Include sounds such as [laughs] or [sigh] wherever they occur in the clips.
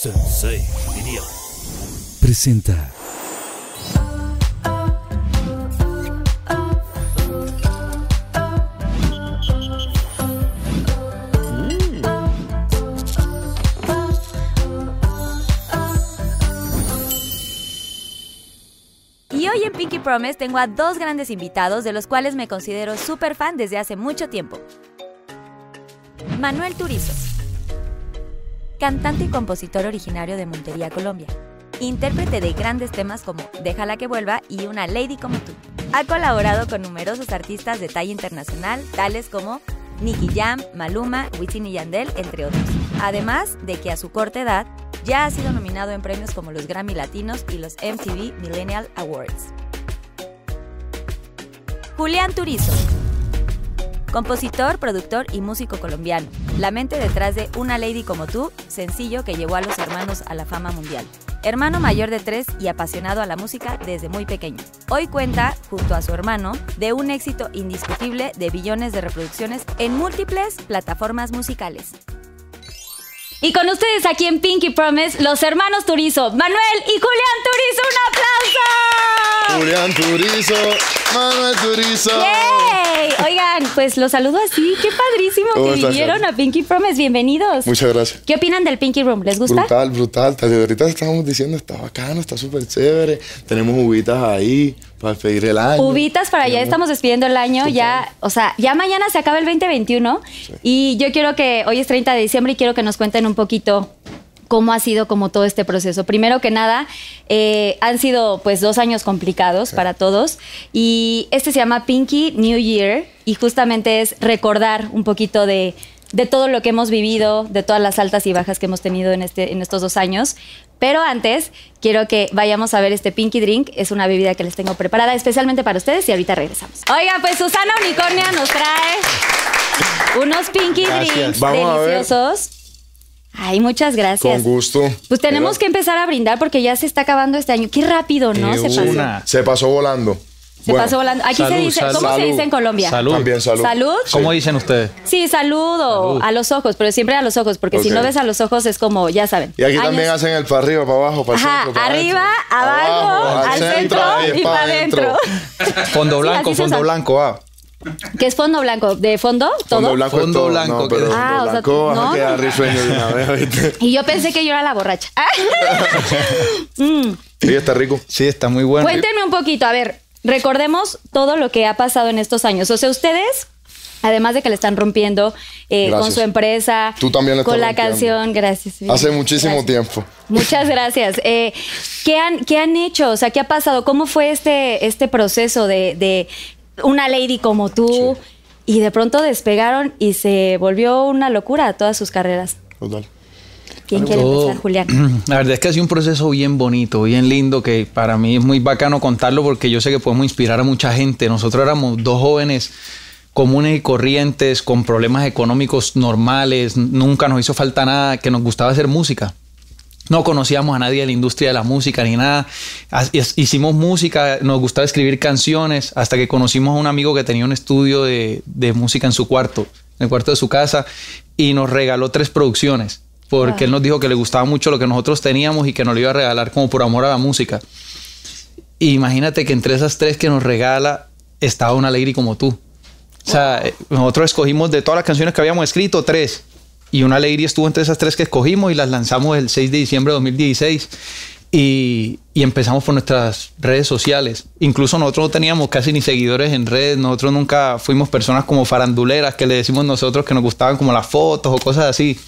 Sensei, diría. Presenta. Y hoy en Pinky Promise tengo a dos grandes invitados de los cuales me considero súper fan desde hace mucho tiempo. Manuel Turizo, cantante y compositor originario de Montería, Colombia. Intérprete de grandes temas como Déjala que vuelva y Una Lady como tú. Ha colaborado con numerosos artistas de talla internacional, tales como Nicky Jam, Maluma, Wisin y Yandel, entre otros. Además de que a su corta edad ya ha sido nominado en premios como los Grammy Latinos y los MTV Millennial Awards. Julián Turizo. Compositor, productor y músico colombiano. La mente detrás de Una Lady como tú, sencillo que llevó a los hermanos a la fama mundial. Hermano mayor de tres y apasionado a la música desde muy pequeño. Hoy cuenta, junto a su hermano, de un éxito indiscutible de billones de reproducciones en múltiples plataformas musicales. Y con ustedes aquí en Pinky Promise, los hermanos Turizo, Manuel y Julián Turizo, un aplauso. Julián Turizo, Manuel Turizo. ¡Yay! Oigan, pues los saludo así. Qué padrísimo ¿Cómo que estás, vinieron a Pinky Promise. Bienvenidos. Muchas gracias. ¿Qué opinan del Pinky Room? ¿Les gusta? Brutal, brutal. Ahorita estábamos diciendo, está bacano, está súper chévere. Tenemos uvitas ahí para despedir el año. Uvitas para allá, estamos despidiendo el año, Total. ya, o sea, ya mañana se acaba el 2021 y yo quiero que, hoy es 30 de diciembre y quiero que nos cuenten un poquito cómo ha sido como todo este proceso. Primero que nada, eh, han sido pues dos años complicados para todos y este se llama Pinky New Year y justamente es recordar un poquito de, de todo lo que hemos vivido, de todas las altas y bajas que hemos tenido en, este, en estos dos años. Pero antes, quiero que vayamos a ver este Pinky Drink. Es una bebida que les tengo preparada especialmente para ustedes y ahorita regresamos. Oigan, pues Susana Unicornia nos trae unos Pinky Gracias. Drinks Vamos deliciosos. Ay, muchas gracias. Con gusto. Pues tenemos que empezar a brindar porque ya se está acabando este año. Qué rápido, ¿no? Qué Se pasó. Se pasó volando. Se Bueno, pasó volando. Aquí se dice, salud. ¿cómo se dice en Colombia? Salud. También salud. ¿Salud? ¿Cómo dicen ustedes? Sí, salud o Salud. a los ojos, pero siempre a los ojos, porque si no ves a los ojos es como, ya saben. Y aquí años- también hacen el para arriba, para abajo, para el Ajá, centro, para arriba, adentro. abajo, al centro y pa' para adentro. [laughs] Fondo blanco, fondo blanco, ah. ¿Qué es fondo blanco? ¿De fondo? ¿Todo? Fondo blanco Fondo es todo. blanco, No, pero fondo Ah, o sea, blanco no, a quedar no. risueño de una vez, ¿viste? [laughs] Y yo pensé que yo era la borracha. Ah. [laughs] Sí, está rico. Sí, está muy bueno. Cuéntenme un poquito, a ver, recordemos todo lo que ha pasado en estos años. O sea, ustedes, además de que le están rompiendo eh, con su empresa, Tú también le con la rompiendo. canción, gracias. Hace muchísimo Gracias. tiempo. Muchas gracias. Eh, ¿qué, han, ¿Qué han hecho? O sea, ¿qué ha pasado? ¿Cómo fue este, este proceso de, de una lady como tú? Y de pronto despegaron y se volvió una locura todas sus carreras. Total. ¿Quién quiere Todo- empezar, Julián? [clears throat] La verdad es que ha sido un proceso bien bonito, bien lindo, que para mí es muy bacano contarlo porque yo sé que podemos inspirar a mucha gente. Nosotros éramos dos jóvenes comunes y corrientes, con problemas económicos normales, nunca nos hizo falta nada, que nos gustaba hacer música. No conocíamos a nadie de la industria de la música ni nada. Hicimos música, nos gustaba escribir canciones, hasta que conocimos a un amigo que tenía un estudio de, de música en su cuarto, en el cuarto de su casa, y nos regaló tres producciones, porque él nos dijo que le gustaba mucho lo que nosotros teníamos y que nos lo iba a regalar como por amor a la música. Y imagínate que entre esas tres que nos regala estaba una Alegre como tú. O sea, eh, nosotros escogimos de todas las canciones que habíamos escrito, tres. Y una alegría estuvo entre esas tres que escogimos y las lanzamos el 6 de diciembre de 2016. Y, y empezamos por nuestras redes sociales. Incluso nosotros no teníamos casi ni seguidores en redes. Nosotros nunca fuimos personas como faranduleras que le decimos nosotros que nos gustaban como las fotos o cosas así.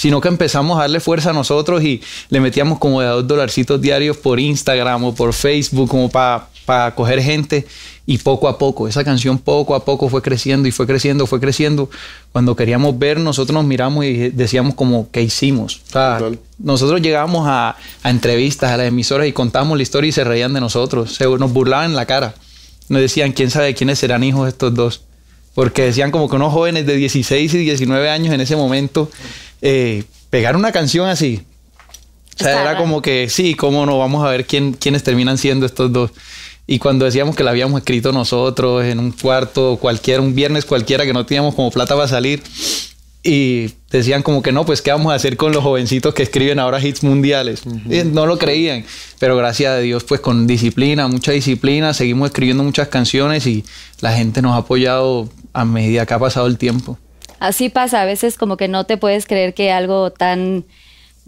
Sino que empezamos a darle fuerza a nosotros y le metíamos como de a dos dolarcitos diarios por Instagram o por Facebook como para coger gente. Y poco a poco, esa canción poco a poco fue creciendo y fue creciendo, fue creciendo. Cuando queríamos ver, nosotros nos miramos y decíamos como, ¿qué hicimos? O sea, nosotros llegábamos a, a entrevistas, a las emisoras y contábamos la historia y se reían de nosotros. Se, nos burlaban en la cara. Nos decían, ¿quién sabe quiénes serán hijos estos dos? Porque decían como que unos jóvenes de 16 y 19 años en ese momento eh, pegar una canción así. O sea, Está era raro. como que sí, cómo no, vamos a ver quién, quiénes terminan siendo estos dos. Y cuando decíamos que la habíamos escrito nosotros en un cuarto cualquiera, un viernes cualquiera que no teníamos como plata para salir, y decían como que no, pues qué vamos a hacer con los jovencitos que escriben ahora hits mundiales. Y no lo creían, pero gracias a Dios, pues con disciplina, mucha disciplina, seguimos escribiendo muchas canciones y la gente nos ha apoyado a medida que ha pasado el tiempo. Así pasa, a veces como que no te puedes creer que algo tan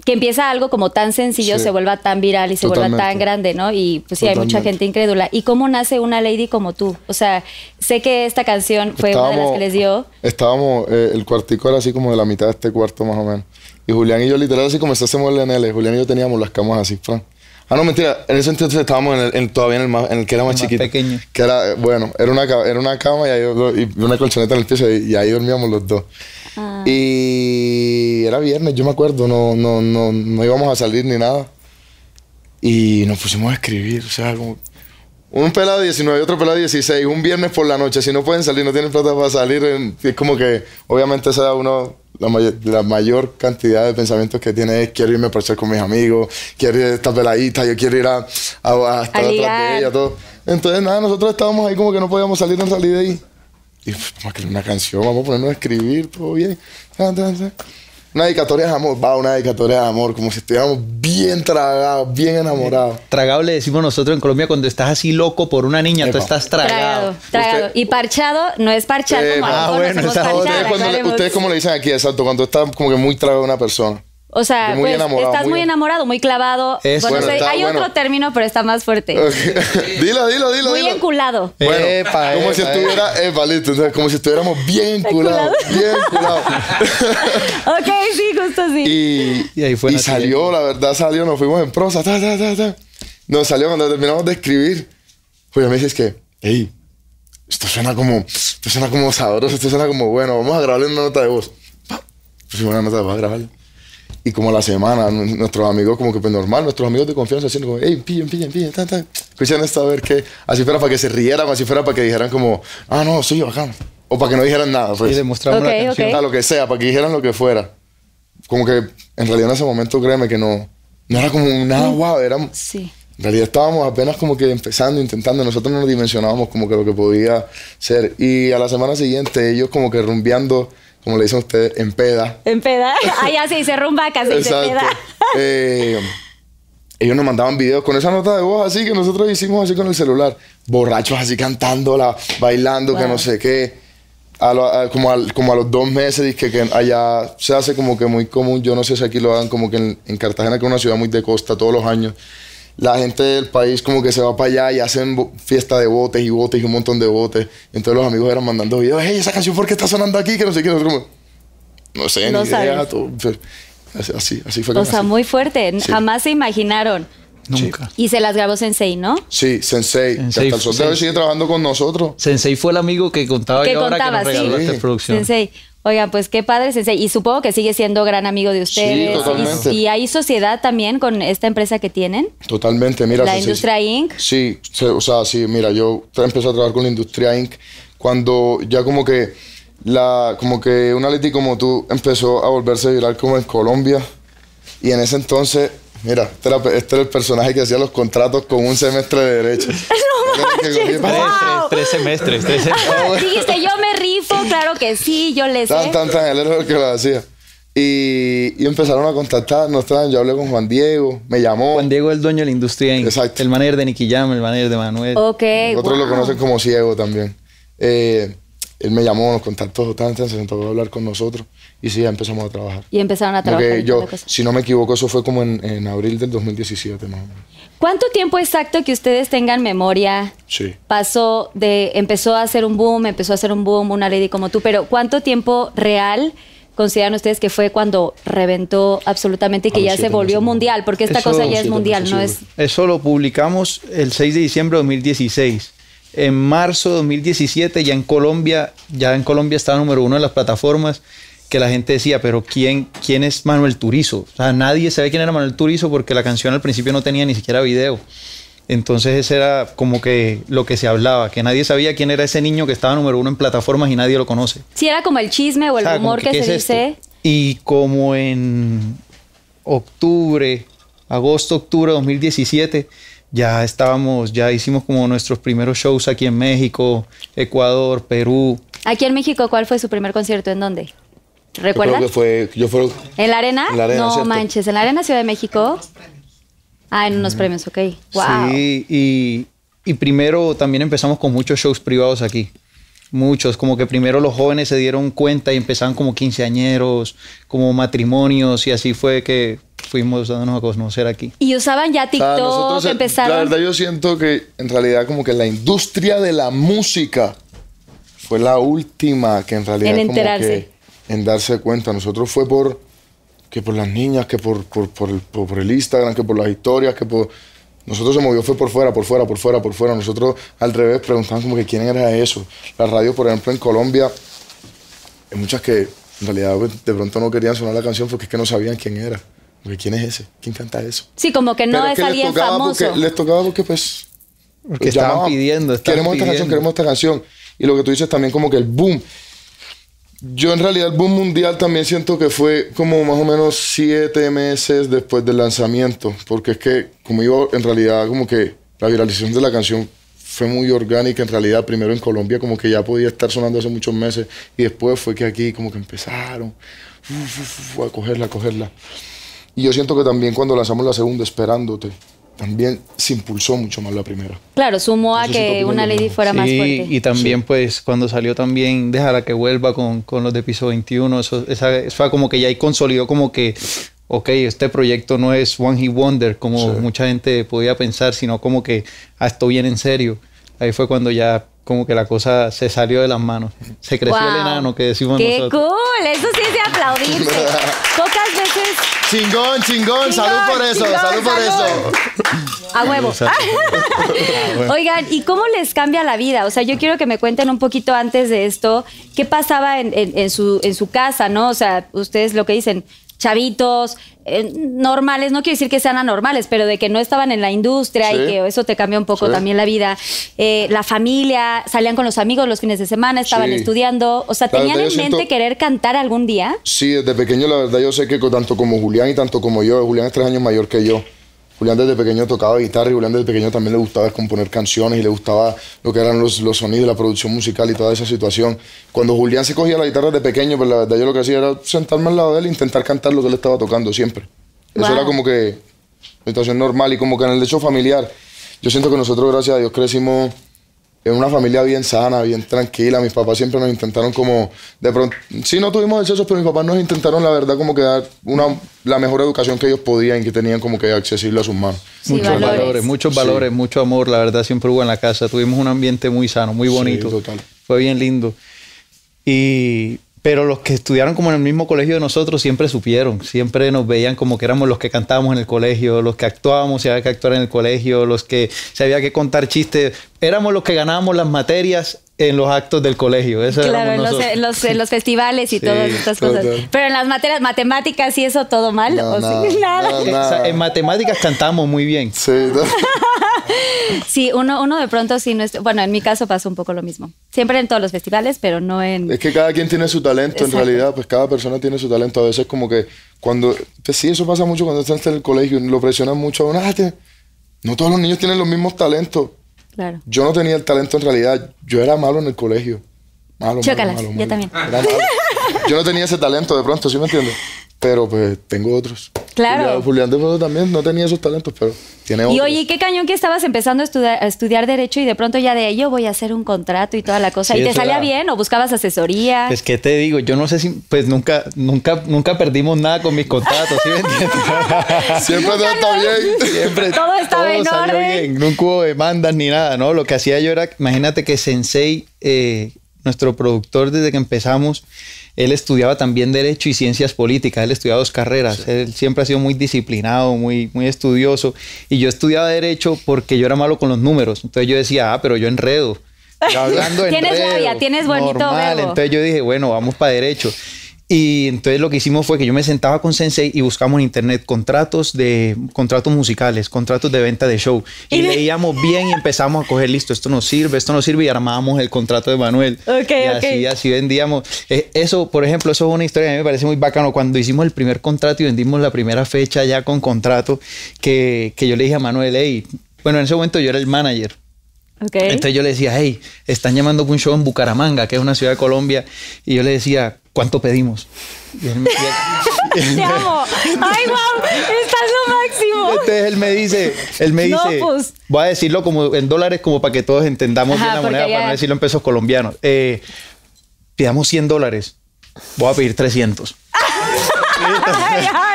que empieza algo como tan sencillo Sí. se vuelva tan viral y se vuelva tan grande, ¿no? Y pues sí, hay mucha gente incrédula. ¿Y cómo nace una lady como tú? O sea, sé que esta canción fue una de las que les dio. Estábamos, eh, el cuartico era así como de la mitad de este cuarto más o menos. Y Julián y yo literal así como hacemos el NL. Julián y yo teníamos las camas así, Fran. Ah, no, mentira. En ese entonces estábamos en el, en- todavía en el, más, en el que era más, Más chiquito. pequeño. Que era, bueno, era una, era una cama y, ahí, y una colchoneta en el piso y, y ahí dormíamos los dos. Ah. Y era viernes, yo me acuerdo, no, no, no, no íbamos a salir ni nada. Y nos pusimos a escribir, o sea, como... Un pelado de 19 y otro pelado de 16, un viernes por la noche, si no pueden salir, no tienen plata para salir, en- es como que, obviamente, es uno, la, mayor, la mayor cantidad de pensamientos que tiene es, quiero irme a parchar con mis amigos, quiero ir a esta peladita, yo quiero ir a, a, a estar atrás de ella, todo. Entonces, nada, nosotros estábamos ahí como que no podíamos salir en salir de ahí. Y pues, vamos a escribir una canción, vamos a ponernos a escribir, todo bien. Una dedicatoria de amor, va, una dedicatoria de amor, como si estuviéramos bien tragados, bien enamorados. Tragado le decimos nosotros en Colombia cuando estás así loco por una niña, tú Epa. estás tragado. Tragado, tragado. Usted- Y parchado no es parchado Eh, como ah, bueno, Ustedes, cuando ustedes como le dicen aquí, exacto, cuando está como que muy tragado una persona. O sea, Muy pues enamorado, estás muy- muy enamorado, muy clavado. Eso. Bueno, Bueno, está hay bueno. otro término, pero está más fuerte. [laughs] dilo, dilo, dilo, Muy dilo. enculado. Bueno, Epa, como epa, si estuviera, epa, listo, entonces, como si estuviéramos bien enculados, bien enculados. [laughs] ok, sí, justo así. y, Y ahí fue y salió, la verdad salió, nos fuimos en prosa, ta, ta, ta, ta. Nos salió cuando terminamos de escribir. Pues me dices que, hey, esto suena como, esto suena como sabroso, esto suena como bueno, vamos a grabarle una nota de voz. Pa, Pusimos una nota de voz a grabarle. Y como a la semana, nu- nuestros amigos, como que pues normal, nuestros amigos de confianza haciendo como, hey, pillen, pillen, pillen, ta, ta. Escuchan esto a ver qué. Así fuera para que se rieran, así fuera para que dijeran como, ah, no, sí, bacán. O para que no dijeran nada, pues. Y demostramos Ok, la ok. canción. Lo que sea, para que dijeran lo que fuera. Como que en realidad en ese momento, créeme que no, no era como nada guau, era, en Sí. realidad estábamos apenas como que empezando, intentando, nosotros no nos dimensionábamos como que lo que podía ser. Y a la semana siguiente ellos como que rumbeando, como le dicen ustedes, en peda. En peda. [laughs] [laughs] Ya se dice rumbaca, se dice peda. [laughs] Eh, ellos nos mandaban videos con esa nota de voz así que nosotros hicimos así con el celular. Borrachos así cantándola, bailando, que Wow. no sé qué. A lo- a- como, al- como a los dos meses, dizque que allá se hace como que muy común. Yo no sé si aquí lo hagan como que en, en Cartagena, que es una ciudad muy de costa todos los años. La gente del país como que se va para allá y hacen fiesta de botes y botes y un montón de botes. Entonces los amigos eran mandando videos, hey, esa canción, ¿por qué está sonando aquí? Que no sé qué. Nosotros como, no sé, No ni idea. sabes. todo, pero así, así, fue O sea, muy fuerte. Sí. Jamás se imaginaron. Nunca. Y se las grabó Sensei, ¿no? Sí, Sensei, Sensei, que hasta el sol de hoy Sensei. sigue trabajando con nosotros. Sensei fue el amigo que contaba Que yo ahora contaba, que nos regaló sí. esta producción. Sensei. Oigan, pues qué padre Sensei. Y supongo que sigue siendo gran amigo de ustedes. totalmente. y, y hay sociedad también con esta empresa que tienen. Totalmente, mira. La Sensei- Industria Inc. Sí, o sea, sí, mira, yo empecé a trabajar con la Industria Inc. cuando ya como que la, como que una Leti como tú empezó a volverse viral como en Colombia. Y en ese entonces, mira, este era, este era el personaje que hacía los contratos con un semestre de derecho. [laughs] El que cogía- Tres, Wow. tres, tres semestres, tres semestres. Dijiste, yo me claro que sí, yo les sé. Tan, tan, tan, él era el que lo hacía. Y, y empezaron a contactarnos, yo hablé con Juan Diego, me llamó. Juan Diego es el dueño de la industria. Exacto. El manager de Nicky Jam, el manager de Manuel. Ok. Otros lo conocen como ciego también. Eh, él me llamó, nos contactó, tan, tan, se sentó a hablar con nosotros y sí, ya empezamos a trabajar. Y empezaron a trabajar. que en yo, si no me equivoco, eso fue como en, en abril del 2017 más o menos. ¿Cuánto tiempo exacto que ustedes tengan memoria Sí. pasó de empezó a hacer un boom, empezó a hacer un boom una lady como tú, pero ¿cuánto tiempo real consideran ustedes que fue cuando reventó absolutamente y que ya se volvió meses. mundial? Porque esta Eso- cosa ya es mundial, meses, no es Eso lo publicamos el 6 de diciembre de 2016. En marzo de 2017 ya en Colombia, ya en Colombia estaba número uno en las plataformas que la gente decía, pero ¿quién, quién es Manuel Turizo? O sea, nadie sabe quién era Manuel Turizo porque la canción al principio no tenía ni siquiera video. Entonces ese era como que lo que se hablaba, que nadie sabía quién era ese niño que estaba número uno en plataformas y nadie lo conoce. si era como el chisme o el O sea, rumor que, ¿qué se es esto? dice. Y como en octubre, agosto, octubre de 2017, ya estábamos, ya hicimos como nuestros primeros shows aquí en México, Ecuador, Perú. Aquí en México, ¿cuál fue su primer concierto? ¿En dónde? ¿Recuerdan? Yo creo que fue, yo fue, ¿En la arena? En la arena, no ¿cierto? manches, en la arena Ciudad de México. Ah, en unos premios, ok. Wow. Sí, y, y primero también empezamos con muchos shows privados aquí. Muchos, como que primero los jóvenes se dieron cuenta y empezaban como quinceañeros, como matrimonios, y así fue que fuimos dándonos a conocer aquí. Y usaban ya O sea, TikTok, nosotros, eh, empezaron. La verdad, yo siento que en realidad, como que la industria de la música fue la última que en realidad. En como enterarse. que en darse cuenta. Nosotros fue por. que por las niñas, que por, por, por el, por- por el Instagram, que por las historias, que por. Nosotros se movió fue por fuera, por fuera, por fuera, por fuera. Nosotros al revés preguntaban como que quién era eso. La radio, por ejemplo, en Colombia, hay muchas que en realidad pues, de pronto no querían sonar la canción porque es que no sabían quién era. Porque quién es ese, quién canta eso. Sí, como que no Pero es que alguien famoso. Porque, les tocaba porque, pues. Porque estaban llamaban, pidiendo, estaban Queremos esta canción, pidiendo. queremos esta canción. Y lo que tú dices también, como que el boom. Yo, en realidad, el boom mundial también siento que fue como más o menos siete meses después del lanzamiento. Porque es que, como iba, en realidad, como que la viralización de la canción fue muy orgánica. En realidad, primero en Colombia, como que ya podía estar sonando hace muchos meses. Y después fue que aquí, como que empezaron uf, a cogerla, a cogerla. Y yo siento que también cuando lanzamos la segunda, Esperándote, también se impulsó mucho más la primera. Claro, sumó a que una lady fuera más Sí, fuerte. y también pues cuando salió también Déjala que vuelva con, con los de piso 21, eso, esa, eso fue como que ya ahí consolidó como que, ok, este proyecto no es One Hit Wonder como Sí. mucha gente podía pensar, sino como que, ah, esto viene en serio. Ahí fue cuando ya como que la cosa se salió de las manos. Se creció el Wow. enano que decimos ¡Qué nosotros. cool! Eso sí es de aplaudirse. [laughs] Pocas veces Chingón, chingón, salud Chingón, por eso, chingón, salud por salud. eso. [laughs] A huevo. Oigan, ¿y cómo les cambia la vida? O sea, yo quiero que me cuenten un poquito antes de esto, qué pasaba en, en- en su, en su casa, ¿no? O sea, ustedes lo que dicen, chavitos, eh, normales, no quiero decir que sean anormales, pero de que no estaban en la industria Sí. y que eso te cambió un poco Sí. también la vida. Eh, la familia, salían con los amigos los fines de semana, estaban Sí. estudiando. O sea, La ¿tenían en mente querer cantar algún día? Sí, desde pequeño la verdad yo sé que tanto como Julián y tanto como yo, Julián es tres años mayor que yo. Julián desde pequeño tocaba guitarra y Julián desde pequeño también le gustaba componer canciones y le gustaba lo que eran los, los sonidos, la producción musical y toda esa situación. Cuando Julián se cogía la guitarra de pequeño, pues la verdad yo lo que hacía era sentarme al lado de él e intentar cantar lo que él estaba tocando siempre. Eso era como que situación normal y como que en el hecho familiar, yo siento que nosotros gracias a Dios crecimos en una familia bien sana, bien tranquila. Mis papás siempre nos intentaron como, de pronto, sí no tuvimos excesos, pero mis papás nos intentaron la verdad como que dar una, la mejor educación que ellos podían y que tenían como que accesible a sus manos. Sí, muchos valores. valores. muchos Sí. valores, mucho amor, la verdad siempre hubo en la casa. Tuvimos un ambiente muy sano, muy Sí, bonito. total. Fue bien lindo. Y pero los que estudiaron como en el mismo colegio de nosotros siempre supieron, siempre nos veían como que éramos los que cantábamos en el colegio, los que actuábamos, si había que actuar en el colegio, los que se había que contar chistes, éramos los que ganábamos las materias en los actos del colegio. Eso Claro, en los, en los- en los festivales y Sí, todas estas cosas. total. Pero en las materias matemáticas y eso todo mal. No, ¿o nada, [laughs] sí? Nada. nada, O sea, en matemáticas cantamos muy bien. Sí, no. [laughs] Sí, uno, uno de pronto sí no es. Bueno, en mi caso pasó un poco lo mismo. Siempre en todos los festivales, pero no en. Es que cada quien tiene su talento, Exacto. en realidad, pues cada persona tiene su talento. A veces como que cuando, pues sí, eso pasa mucho cuando estás en el colegio, lo presionan mucho a uno, "Ah, te- no todos los niños tienen los mismos talentos. Claro. Yo no tenía el talento en realidad, yo era malo en el colegio. Malo, malo, Chócalas, malo, yo malo. también. Era malo. Yo no tenía ese talento de pronto, ¿sí me entiendes? Pero pues tengo otros. Claro. Julián, Julián de pronto también no tenía esos talentos, pero tiene otros. Y oye, qué cañón que estabas empezando a estudiar, a estudiar Derecho y de pronto ya de yo voy a hacer un contrato y toda la cosa. Sí, ¿Y te salía era- bien o buscabas asesoría? Pues qué te digo, yo no sé si, pues nunca, nunca, nunca perdimos nada con mis contratos, ¿sí me entiendes? [laughs] Siempre todo está bien. Siempre [laughs] Todo estaba en salió orden. bien, nunca hubo demandas ni nada, ¿no? Lo que hacía yo era, imagínate que Sensei, eh, nuestro productor desde que empezamos, él estudiaba también Derecho y Ciencias Políticas, él estudiaba dos carreras, él siempre ha sido muy disciplinado, muy, muy estudioso, y yo estudiaba Derecho porque yo era malo con los números, entonces yo decía, ah, pero yo enredo. Ya hablando de [laughs] Tienes enredo, labia, tienes bonito normal. verbo. Entonces yo dije, bueno, vamos para derecho. Y entonces lo que hicimos fue que yo me sentaba con Sensei y buscamos en internet contratos de contratos musicales, contratos de venta de show. Y, Y- leíamos bien y empezamos a coger, listo, esto nos sirve, esto nos sirve y armábamos el contrato de Manuel. Ok, y así, así vendíamos. Eh, eso, por ejemplo, eso es una historia que a mí me parece muy bacano. Cuando hicimos el primer contrato y vendimos la primera fecha ya con contrato, que, que yo le dije a Manuel, hey, bueno, en ese momento yo era el manager. Ok. Entonces yo le decía, hey, están llamando para un show en Bucaramanga, que es una ciudad de Colombia, y yo le decía, ¿cuánto pedimos? Y él me- y él- [laughs] Te amo. Ay, wow, estás lo máximo. Entonces él me dice, él me No, dice, pues. voy a decirlo como en dólares como para que todos entendamos Ajá, bien la moneda, ya- para no decirlo en pesos colombianos. Eh, pidamos 100 dólares, voy a pedir 300. [laughs]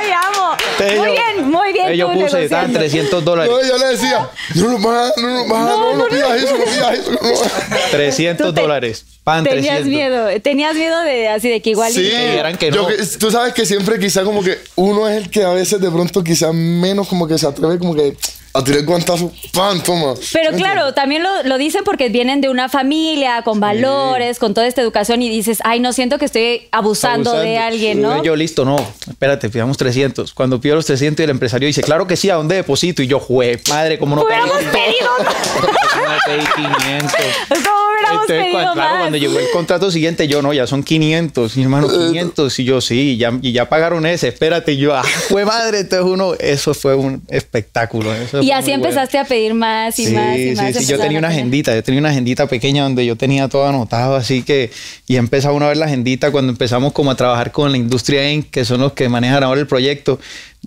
Entonces Muy yo- bien, muy bien. Yo puse, estaban negociando. 300 dólares. No, yo le decía, no lo baja, no lo baja, no, no, pidas eso, no pidas eso. No. lo bajas". 300 Tú te- dólares. Pan, Tenías 300. miedo, tenías miedo de así de que igual y- Sí, vieran que yo no. que- tú sabes que siempre quizá como que uno es el que a veces de pronto quizá menos como que se atreve como que a tirar el guantazo, pan, toma. Pero claro, también lo, lo dicen porque vienen de una familia con valores, con toda esta educación y dices, ay, no siento que estoy abusando, de alguien, ¿no? Yo, listo, no. Espérate, pidamos 300. Cuando pido los 300 y el empresario dice, claro que sí, ¿a dónde deposito? Y yo, jue, madre, ¿cómo no pedí? Hubiéramos pedido [laughs] [laughs] ¿Cómo no pedí 500? ¿Cómo hubiéramos Entonces, pedido cuando, claro, más? cuando llegó el contrato siguiente, yo no, ya son 500, mi hermano, 500. Y yo, sí, ya, y ya pagaron ese, espérate. Y yo, ah, fue madre. Entonces, uno, eso fue un espectáculo. eso Y así bueno. empezaste a pedir más y Sí, más y sí, más. sí, Yo tenía una agendita, yo tenía una agendita pequeña donde yo tenía todo anotado, así que, y empezaba uno a ver la agendita cuando empezamos como a trabajar con la industria Inc., que son los que manejan ahora el proyecto,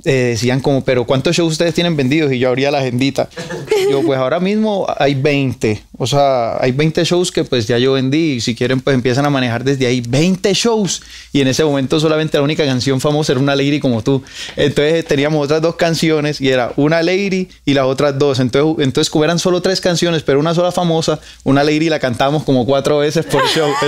eh, decían como, pero ¿cuántos shows ustedes tienen vendidos? Y yo abría la agendita. Yo, pues ahora mismo hay 20, o sea, hay 20 shows que pues ya yo vendí, y si quieren pues empiezan a manejar desde ahí 20 shows, y en ese momento solamente la única canción famosa era Una Lady como tú. Entonces teníamos otras dos canciones, y era Una Lady y las otras dos. Entonces, entonces como eran solo tres canciones, pero una sola famosa, Una Lady la cantábamos como cuatro veces por show. [laughs]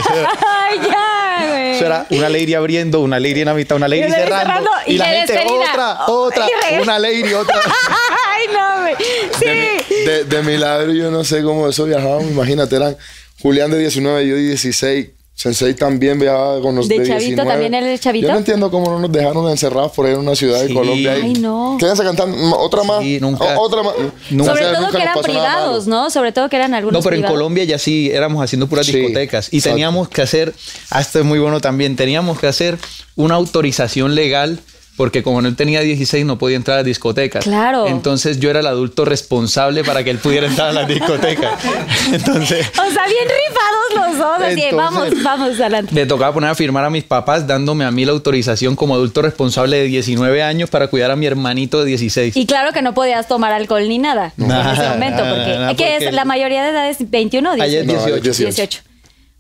Eso era, eso una lady abriendo, una lady en la mitad, una lady cerrando, cerrando, y, y la gente despedida. Otra, otra, Y regres- una lady, otra. [laughs] Ay, no, güey. Sí. De, mi- de, de milagro yo no sé cómo eso viajábamos, imagínate, eran Julián de 19, yo de 16. Sensei también viajaba con los ¿De de, chavito 19. también él es chavito? Yo no entiendo cómo no nos dejaron encerrados por ahí en una ciudad Sí. de Colombia. ahí. Ay, no. Quédense cantando otra más. Sí, nunca. O- otra más. Nunca. Sobre todo nunca que eran privados. ¿no? Sobre todo que eran algunos No, pero en. Colombia ya sí éramos haciendo puras Sí, discotecas y exacto. teníamos que hacer, ah, esto es muy bueno también, teníamos que hacer una autorización legal porque como él tenía 16 no podía entrar a las discotecas. Claro. Entonces yo era el adulto responsable para que él pudiera entrar a las discotecas. [laughs] Entonces O sea, bien rifados los dos. Así, Entonces- vamos, vamos adelante. me tocaba poner a firmar a mis papás dándome a mí la autorización como adulto responsable de 19 años para cuidar a mi hermanito de 16. Y claro que no podías tomar alcohol ni nada en ese momento, porque, nada, ¿qué porque- es? ¿La mayoría de edad es 21 o 18? Ayer No, 18. 18.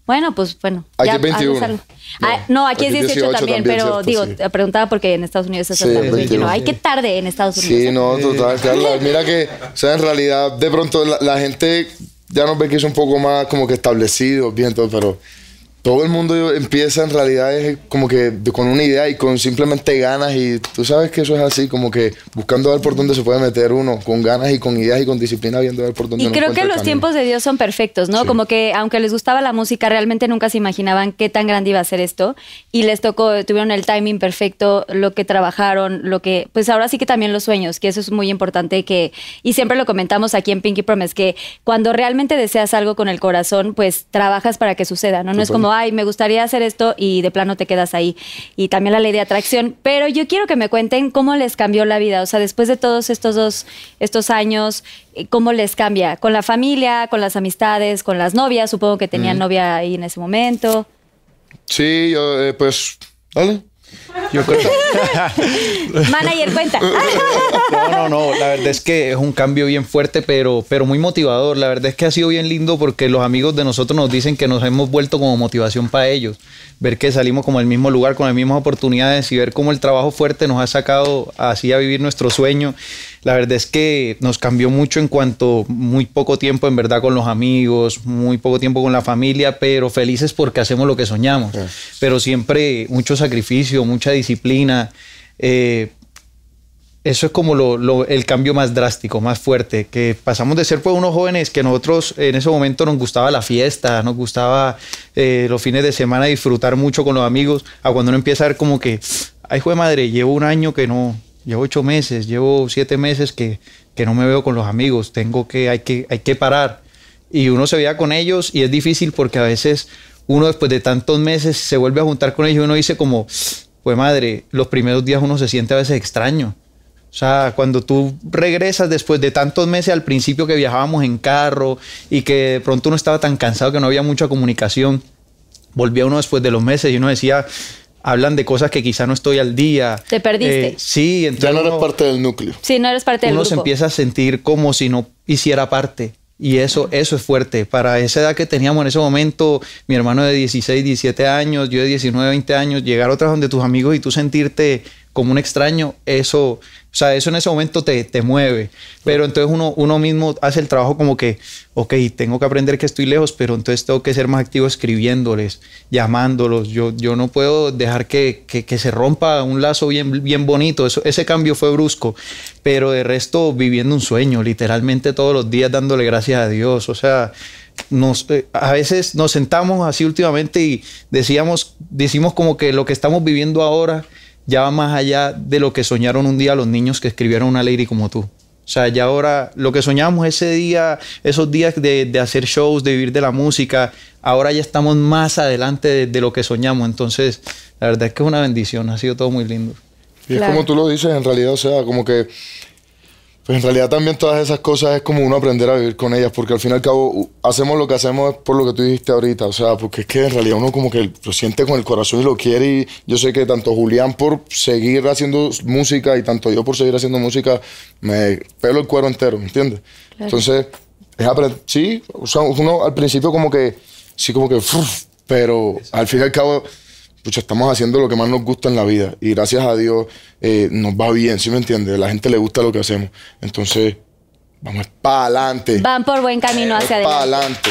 18. Bueno, pues bueno. Aquí ya, es 21. haz usarlo. No, Ah, No, aquí, es aquí 18, 18 también, también, pero cierto, digo, sí. te preguntaba porque en Estados Unidos es Sí, hasta los 21. 21. Ay, qué tarde en Estados Unidos. Sí, no, total, Carla. Mira que, o sea, en realidad, de pronto la, la gente ya nos ve que es un poco más como que establecido, bien, todo, pero todo el mundo empieza en realidad es como que con una idea y con simplemente ganas y tú sabes que eso es así, como que buscando ver por dónde se puede meter uno, con ganas y con ideas y con disciplina, viendo ver por dónde Y uno creo que los camino. tiempos de Dios son perfectos, ¿no? Sí. Como que aunque les gustaba la música, realmente nunca se imaginaban qué tan grande iba a ser esto. Y les tocó, tuvieron el timing perfecto, lo que trabajaron, lo que, pues ahora sí que también los sueños, que eso es muy importante que, y siempre lo comentamos aquí en Pinky Promise, que cuando realmente deseas algo con el corazón, pues trabajas para que suceda, ¿no? No es Total. Ay, me gustaría hacer esto y de plano te quedas ahí. Y también la ley de atracción. Pero yo quiero que me cuenten cómo les cambió la vida. O sea, después de todos estos dos, estos años, eh, ¿cómo les cambia? Con la familia, con las amistades, con las novias. Supongo que tenían novia ahí en ese momento. Sí, yo, eh, pues, dale. Yo [laughs] creo Manager, cuenta. [laughs] No, no, no. La verdad es que es un cambio bien fuerte, pero, pero muy motivador. La verdad es que ha sido bien lindo porque los amigos de nosotros nos dicen que nos hemos vuelto como motivación para ellos. Ver que salimos como al mismo lugar, con las mismas oportunidades y ver cómo el trabajo fuerte nos ha sacado así a vivir nuestro sueño. La verdad es que nos cambió mucho en cuanto muy poco tiempo en verdad con los amigos, muy poco tiempo con la familia, pero felices porque hacemos lo que soñamos. Pero siempre mucho sacrificio, mucha disciplina. eh, eso es como lo- lo- el cambio más drástico, más fuerte, que pasamos de ser pues unos jóvenes que nosotros en ese momento nos gustaba la fiesta, nos gustaba eh, los fines de semana disfrutar mucho con los amigos, a cuando uno empieza a ver como que, ay, hijo de madre, llevo un año que no, llevo ocho meses, llevo siete meses que, que no me veo con los amigos, tengo que, hay que, hay que parar. Y uno se veía con ellos y es difícil porque a veces uno después de tantos meses se vuelve a juntar con ellos y uno dice como, pues madre, los primeros días uno se siente a veces extraño. O sea, cuando tú regresas después de tantos meses al principio que viajábamos en carro y que de pronto uno estaba tan cansado que no había mucha comunicación, volvía uno después de los meses y uno decía, hablan de cosas que quizá no estoy al día. Te perdiste. Eh, sí, entonces Ya no eres uno- parte del núcleo. Sí, no eres parte del uno grupo. se empieza a sentir como si no hiciera parte. Y eso, eso es fuerte. Para esa edad que teníamos en ese momento, mi hermano de 16, 17 años, yo de 19, 20 años, llegar a otras donde tus amigos y tú sentirte como un extraño, eso, o sea, eso en ese momento te, te mueve. Pero entonces uno, uno mismo hace el trabajo como que, ok, tengo que aprender que estoy lejos, pero entonces tengo que ser más activo escribiéndoles, llamándolos. Yo, yo no puedo dejar que, que- se rompa un lazo bien, bien bonito. Eso, ese cambio fue brusco, pero de resto viviendo un sueño, literalmente todos los días dándole gracias a Dios. O sea, nos, eh, a veces nos sentamos así últimamente y decíamos, decimos como que lo que estamos viviendo ahora ya va más allá de lo que soñaron un día los niños que escribieron una lady como tú. O sea, ya ahora lo que soñábamos ese día, esos días de, de hacer shows, de vivir de la música, ahora ya estamos más adelante de, de lo que soñamos. Entonces, la verdad es que es una bendición, ha sido todo muy lindo. Y es como tú lo dices, en realidad, o sea, como que. Pues en realidad también todas esas cosas es como uno aprender a vivir con ellas, porque al fin y al cabo hacemos lo que hacemos es por lo que tú dijiste ahorita, o sea, porque es que en realidad uno como que lo siente con el corazón y lo quiere y yo sé que tanto Julián por seguir haciendo música y tanto yo por seguir haciendo música, me pelo el cuero entero, ¿me entiendes? Entonces, es sí, o sea, uno al principio como que, sí como que, pero al fin y al cabo pucha, estamos haciendo lo que más nos gusta en la vida y gracias a Dios eh, nos va bien, ¿sí me entiendes? La gente le gusta lo que hacemos. Entonces, vamos para adelante. Van por buen camino hacia Para adelante.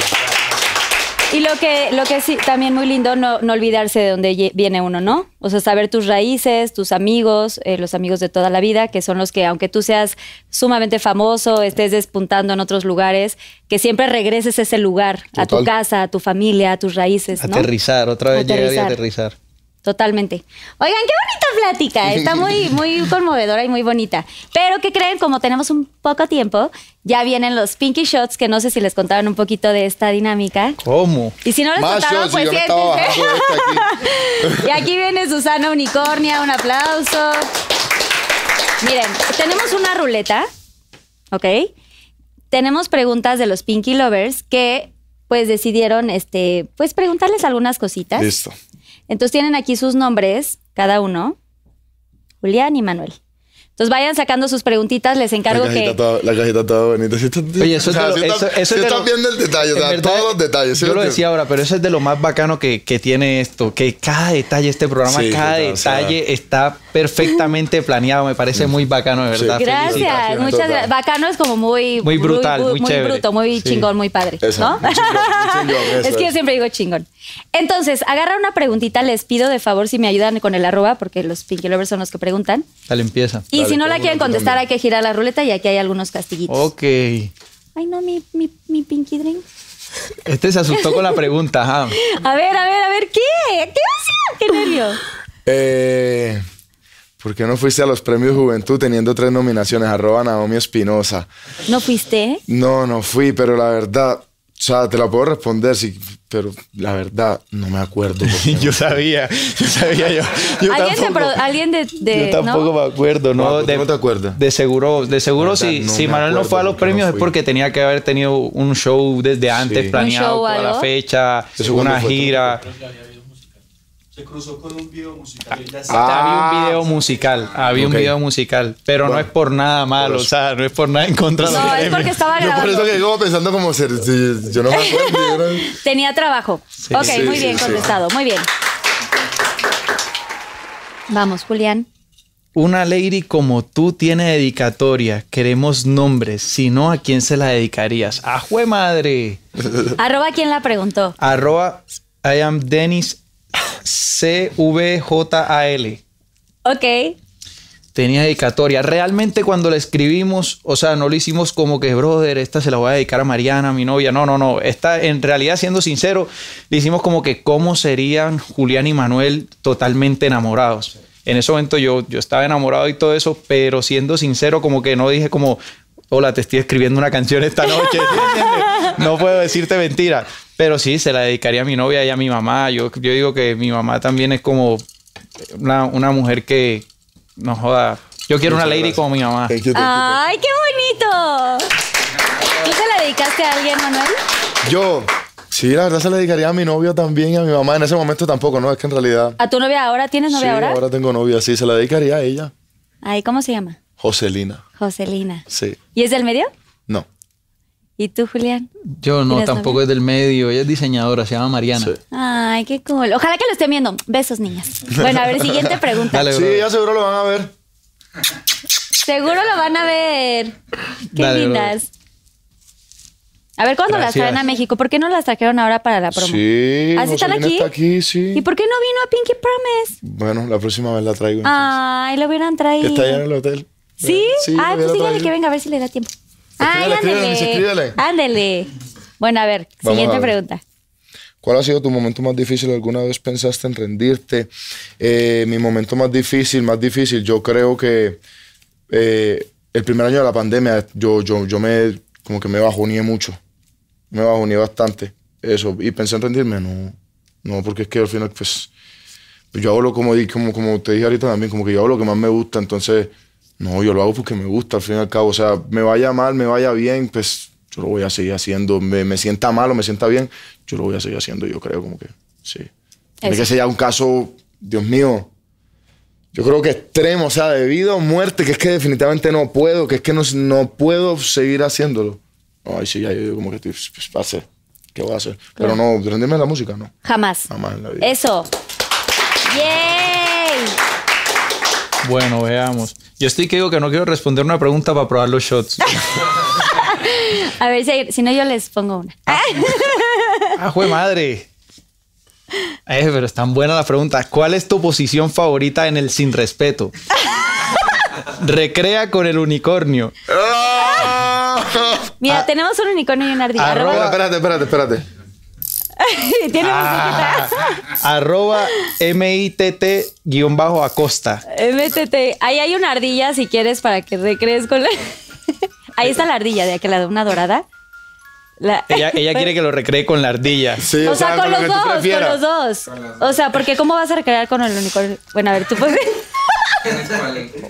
Y lo que, lo que sí, también muy lindo, no, no olvidarse de dónde viene uno, ¿no? O sea, saber tus raíces, tus amigos, eh, los amigos de toda la vida, que son los que, aunque tú seas sumamente famoso, estés despuntando en otros lugares, que siempre regreses a ese lugar, a tu casa, a tu familia, a tus raíces, ¿no? Aterrizar, otra vez llegar y Aterrizar. Totalmente. Oigan, qué bonita plática. [laughs] Está muy, muy conmovedora y muy bonita. Pero ¿qué creen? Como tenemos un poco tiempo, ya vienen los Pinky Shots, que no sé si les contaron un poquito de esta dinámica. ¿Cómo? Y si no les Más contaron, shots, pues siéntense. este aquí. [laughs] Y aquí viene Susana Unicornia, un aplauso. Miren, tenemos una ruleta, ¿ok? Tenemos preguntas de los Pinky Lovers que pues decidieron, este, pues preguntarles algunas cositas. Listo. Entonces tienen aquí sus nombres, cada uno, Julián y Manuel. Entonces vayan sacando sus preguntitas, les encargo la, cajita que... toda, la cajita toda bonita. Sí está- Oye, eso o sea, es de lo, sí está- eso- eso sí es de lo- viendo el detalle, o sea, verdad, todos los detalles. ¿sí Yo lo decía ahora, pero eso es de lo más bacano que, que tiene esto, que cada detalle de este programa, Sí, cada total, o sea. detalle está perfectamente planeado. Me parece muy bacano, de Sí. verdad. Gracias, felicitaciones. muchas Total. gracias. Bacano es como muy... Muy brutal, muy chévere. bruto, muy Sí. chingón, muy padre, Eso, ¿no? muy chingón, muy [laughs] chingón, eso es que yo siempre digo chingón. Entonces, agarra una preguntita, les pido de favor si me ayudan con el arroba, porque los Pinky Lovers son los que preguntan. Dale, empieza. Y Dale, si no la quieren contestar, hay que girar la ruleta y aquí hay algunos castiguitos. Ok. Ay, no, mi, mi, mi Pinky Drink. Este se asustó con la pregunta, ajá. [laughs] A ver, a ver, a ver, ¿qué? ¿Qué emoción? ¡Qué nervio! Eh, ¿Por qué no fuiste a los premios Juventud teniendo tres nominaciones? Arroba Naomi Espinosa. ¿No fuiste? No, no fui, pero la verdad, o sea, te la puedo responder, sí, pero la verdad no me acuerdo. [laughs] Yo sabía, yo sabía yo. yo ¿Alguien, de, pro- alguien de, de- Yo tampoco ¿no? me acuerdo, ¿no? Ah, ¿tú no te acuerdas? De seguro, de seguro verdad, si, no si Manuel no fue a los premios es porque tenía que haber tenido un show desde antes Sí. planeado ¿Un show o para la fecha, ¿Eso una fue? Se cruzó con un video musical. ya Ah. había un video musical, había un video musical, pero no es por nada malo, por o sea, no es por nada en contra de No, es premios. porque [laughs] estaba Yo por grabando. eso que como pensando como ser, si- yo no me acuerdo. [laughs] Tenía trabajo. ok, Sí, muy sí, bien sí. contestado, muy bien. Vamos, Julián. Una lady como tú tiene dedicatoria, queremos nombres, si no, ¿a quién se la dedicarías? ¡A jue madre! Arroba, ¿quién la preguntó? Arroba I am Dennis C-V-J-A-L. Ok. Tenía dedicatoria. Realmente cuando la escribimos, o sea, no lo hicimos como que, brother, esta se la voy a dedicar a Mariana, mi novia. No, no, no. Esta, en realidad, siendo sincero, le hicimos como que cómo serían Julián y Manuel totalmente enamorados. En ese momento yo, yo estaba enamorado y todo eso, pero siendo sincero, como que no dije como, hola, te estoy escribiendo una canción esta noche. [laughs] no puedo decirte mentira. Pero sí, se la dedicaría a mi novia y a mi mamá. Yo, yo digo que mi mamá también es como una, una mujer que no joda. Yo quiero una lady gracias. como mi mamá. Thank you, thank you, ¡Ay, qué bonito! ¿Tú se la dedicaste a alguien, Manuel? Yo, Sí, la verdad se la dedicaría a mi novio también y a mi mamá. En ese momento tampoco, ¿no? Es que en realidad... ¿A tu novia ahora? ¿Tienes novia sí, ahora? ahora tengo novia, sí. Se la dedicaría a ella. Ay, ¿cómo se llama? Joselina. Joselina. Sí. ¿Y es del medio? No. ¿Y tú, Julián? Yo no, ¿Tienes tampoco es del medio. Ella es diseñadora, se llama Mariana. Sí. Ay, qué cool. Ojalá que lo estén viendo. Besos, niñas. Bueno, a ver, [laughs] siguiente pregunta. Dale, Sí, ya seguro lo van a ver. Seguro lo van a ver. Qué Dale, lindas. A ver, ¿cuándo las traen a México? ¿Por qué no las trajeron ahora para la promo? Sí. ¿Ah, sí están aquí? está aquí, sí. ¿Y por qué no vino a Pinky Promise? Bueno, la próxima vez la traigo. Ay, lo hubieran traído. Está allá en el hotel. ¿Sí? Sí, Ay, pues dígale que venga a ver si le da tiempo. Ay, escríbele, ándele. Miss, escríbele. Ándele. Bueno, a ver, Vamos siguiente a ver. pregunta. ¿Cuál ha sido tu momento más difícil? ¿Alguna vez pensaste en rendirte? Eh, mi momento más difícil, más difícil, yo creo que eh, el primer año de la pandemia, yo, yo, yo me, como que me bajoneé mucho. Me bajoneé bastante. Eso. Y pensé en rendirme, no. No, porque es que al final, pues, yo hago lo como, como, como te dije ahorita también, como que yo hago lo que más me gusta, entonces, no, yo lo hago porque me gusta al fin y al cabo. O sea, me vaya mal, me vaya bien, pues yo lo voy a seguir haciendo. Me, me sienta mal o me sienta bien, yo lo voy a seguir haciendo, yo creo, como que, sí. Tiene que ser ya un caso, Dios mío, yo creo que extremo, o sea, de vida o muerte, que es que definitivamente no puedo, que es que no, no puedo seguir haciéndolo. Ahí sí, ya yo digo como que, pues, pues, va a ser, ¿qué voy a hacer? Pero no, rendirme en la música, no. Jamás. Jamás en la vida. Eso. ¡Yay! Bueno, veamos. Yo estoy que digo que no quiero responder una pregunta para probar los shots. [laughs] A ver, si, si no, yo les pongo una. ¡Ah, jue madre! Eh, pero están buenas las preguntas. ¿Cuál es tu posición favorita en el sin respeto? Recrea con el unicornio. Mira, tenemos un unicornio y una ardilla. Arroba- Espérate, espérate, espérate. [laughs] Tiene Ah, arroba MITT-acosta. Métete. Ahí hay una ardilla si quieres para que recrees con la. [laughs] Ahí está la ardilla de aquel lado, una dorada. La- Ella, ella quiere que lo recree con la ardilla. Sí, O sea, con lo los dos, con los dos. O sea, porque ¿cómo vas a recrear con el unicornio? Bueno, a ver, tú puedes. [laughs]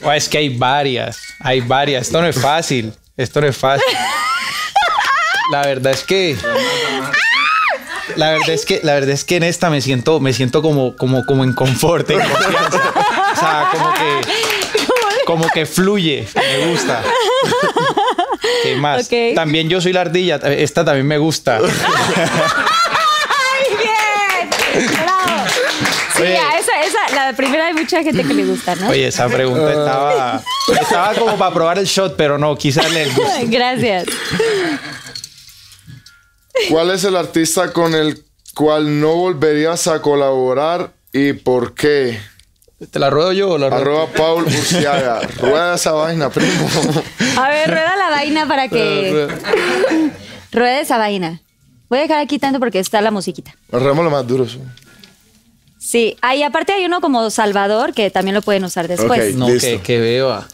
Oh, es que hay varias, hay varias. Esto no es fácil. Esto no es fácil. La verdad es que. La verdad es que, la verdad es que en esta me siento, me siento como, como, como en confort, en confianza. O sea, como que, como que fluye. Me gusta. ¿Qué más? También yo soy la ardilla. Esta también me gusta. [laughs] ¡Ay, bien! ¡Bravo! Sí, Oye. a esa, esa, la primera hay mucha gente que le gusta, ¿no? Oye, esa pregunta estaba, estaba como para probar el shot, pero no, quise darle el gusto. Gracias. ¿Cuál es el artista con el cual no volverías a colaborar y por qué? ¿Te la ruedo yo o la ruedo? Arroba Paul [laughs] Urciaga. Rueda esa vaina, primo. A ver, rueda la vaina para que. Rueda esa vaina. Voy a dejar aquí tanto porque está la musiquita. Arremos lo más duro. sí. Sí, ahí aparte hay uno como Salvador que también lo pueden usar después. Ok. No, Listo. que, que beba.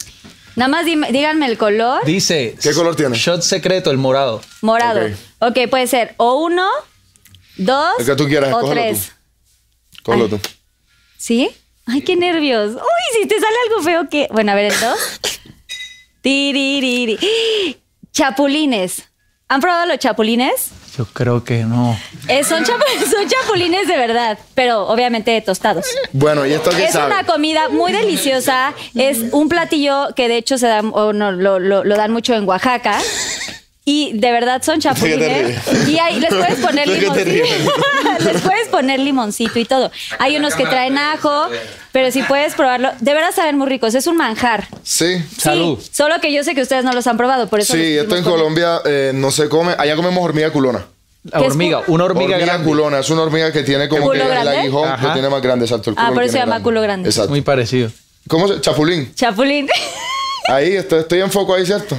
Nada más dime- díganme el color. Dice. ¿Qué color tiene? Shot secreto, el morado. Morado. Ok. puede ser o uno, dos El que tú quieras, o tres. Cógelo Ay. tú. ¿Sí? Ay, qué nervios. Uy, si te sale algo feo que. Bueno, a ver, el dos. [laughs] Tiririri. Chapulines. ¿Han probado los chapulines? Yo creo que no. Eh, son, chapu- [laughs] son chapulines de verdad, pero obviamente tostados. Bueno, ¿y esto qué Es sabe? una comida muy deliciosa. Es un platillo que de hecho se da, o no, lo, lo- lo dan mucho en Oaxaca. Y de verdad son ¿De qué te chapulines. Y ahí les puedes [laughs] poner ¿De qué te limoncito. [laughs] les puedes poner limoncito y todo. Hay unos que traen ajo, pero si puedes probarlo, de verdad saben muy ricos. Es un manjar. Sí. Salud. Solo que yo sé que ustedes no los han probado, por eso. Sí, esto en. Colombia eh, no se come. Allá comemos hormiga culona. La ¿Qué es hormiga, una hormiga, Hormiga grande. culona. Es una hormiga que tiene como ¿Culo que el grande? aguijón Ajá. lo tiene más grande, exacto. El Ah, culo por lo eso se llama culo grande. Exacto. Muy parecido. ¿Cómo se? Chapulín. Chapulín. Ahí, estoy, estoy en foco ahí, ¿cierto?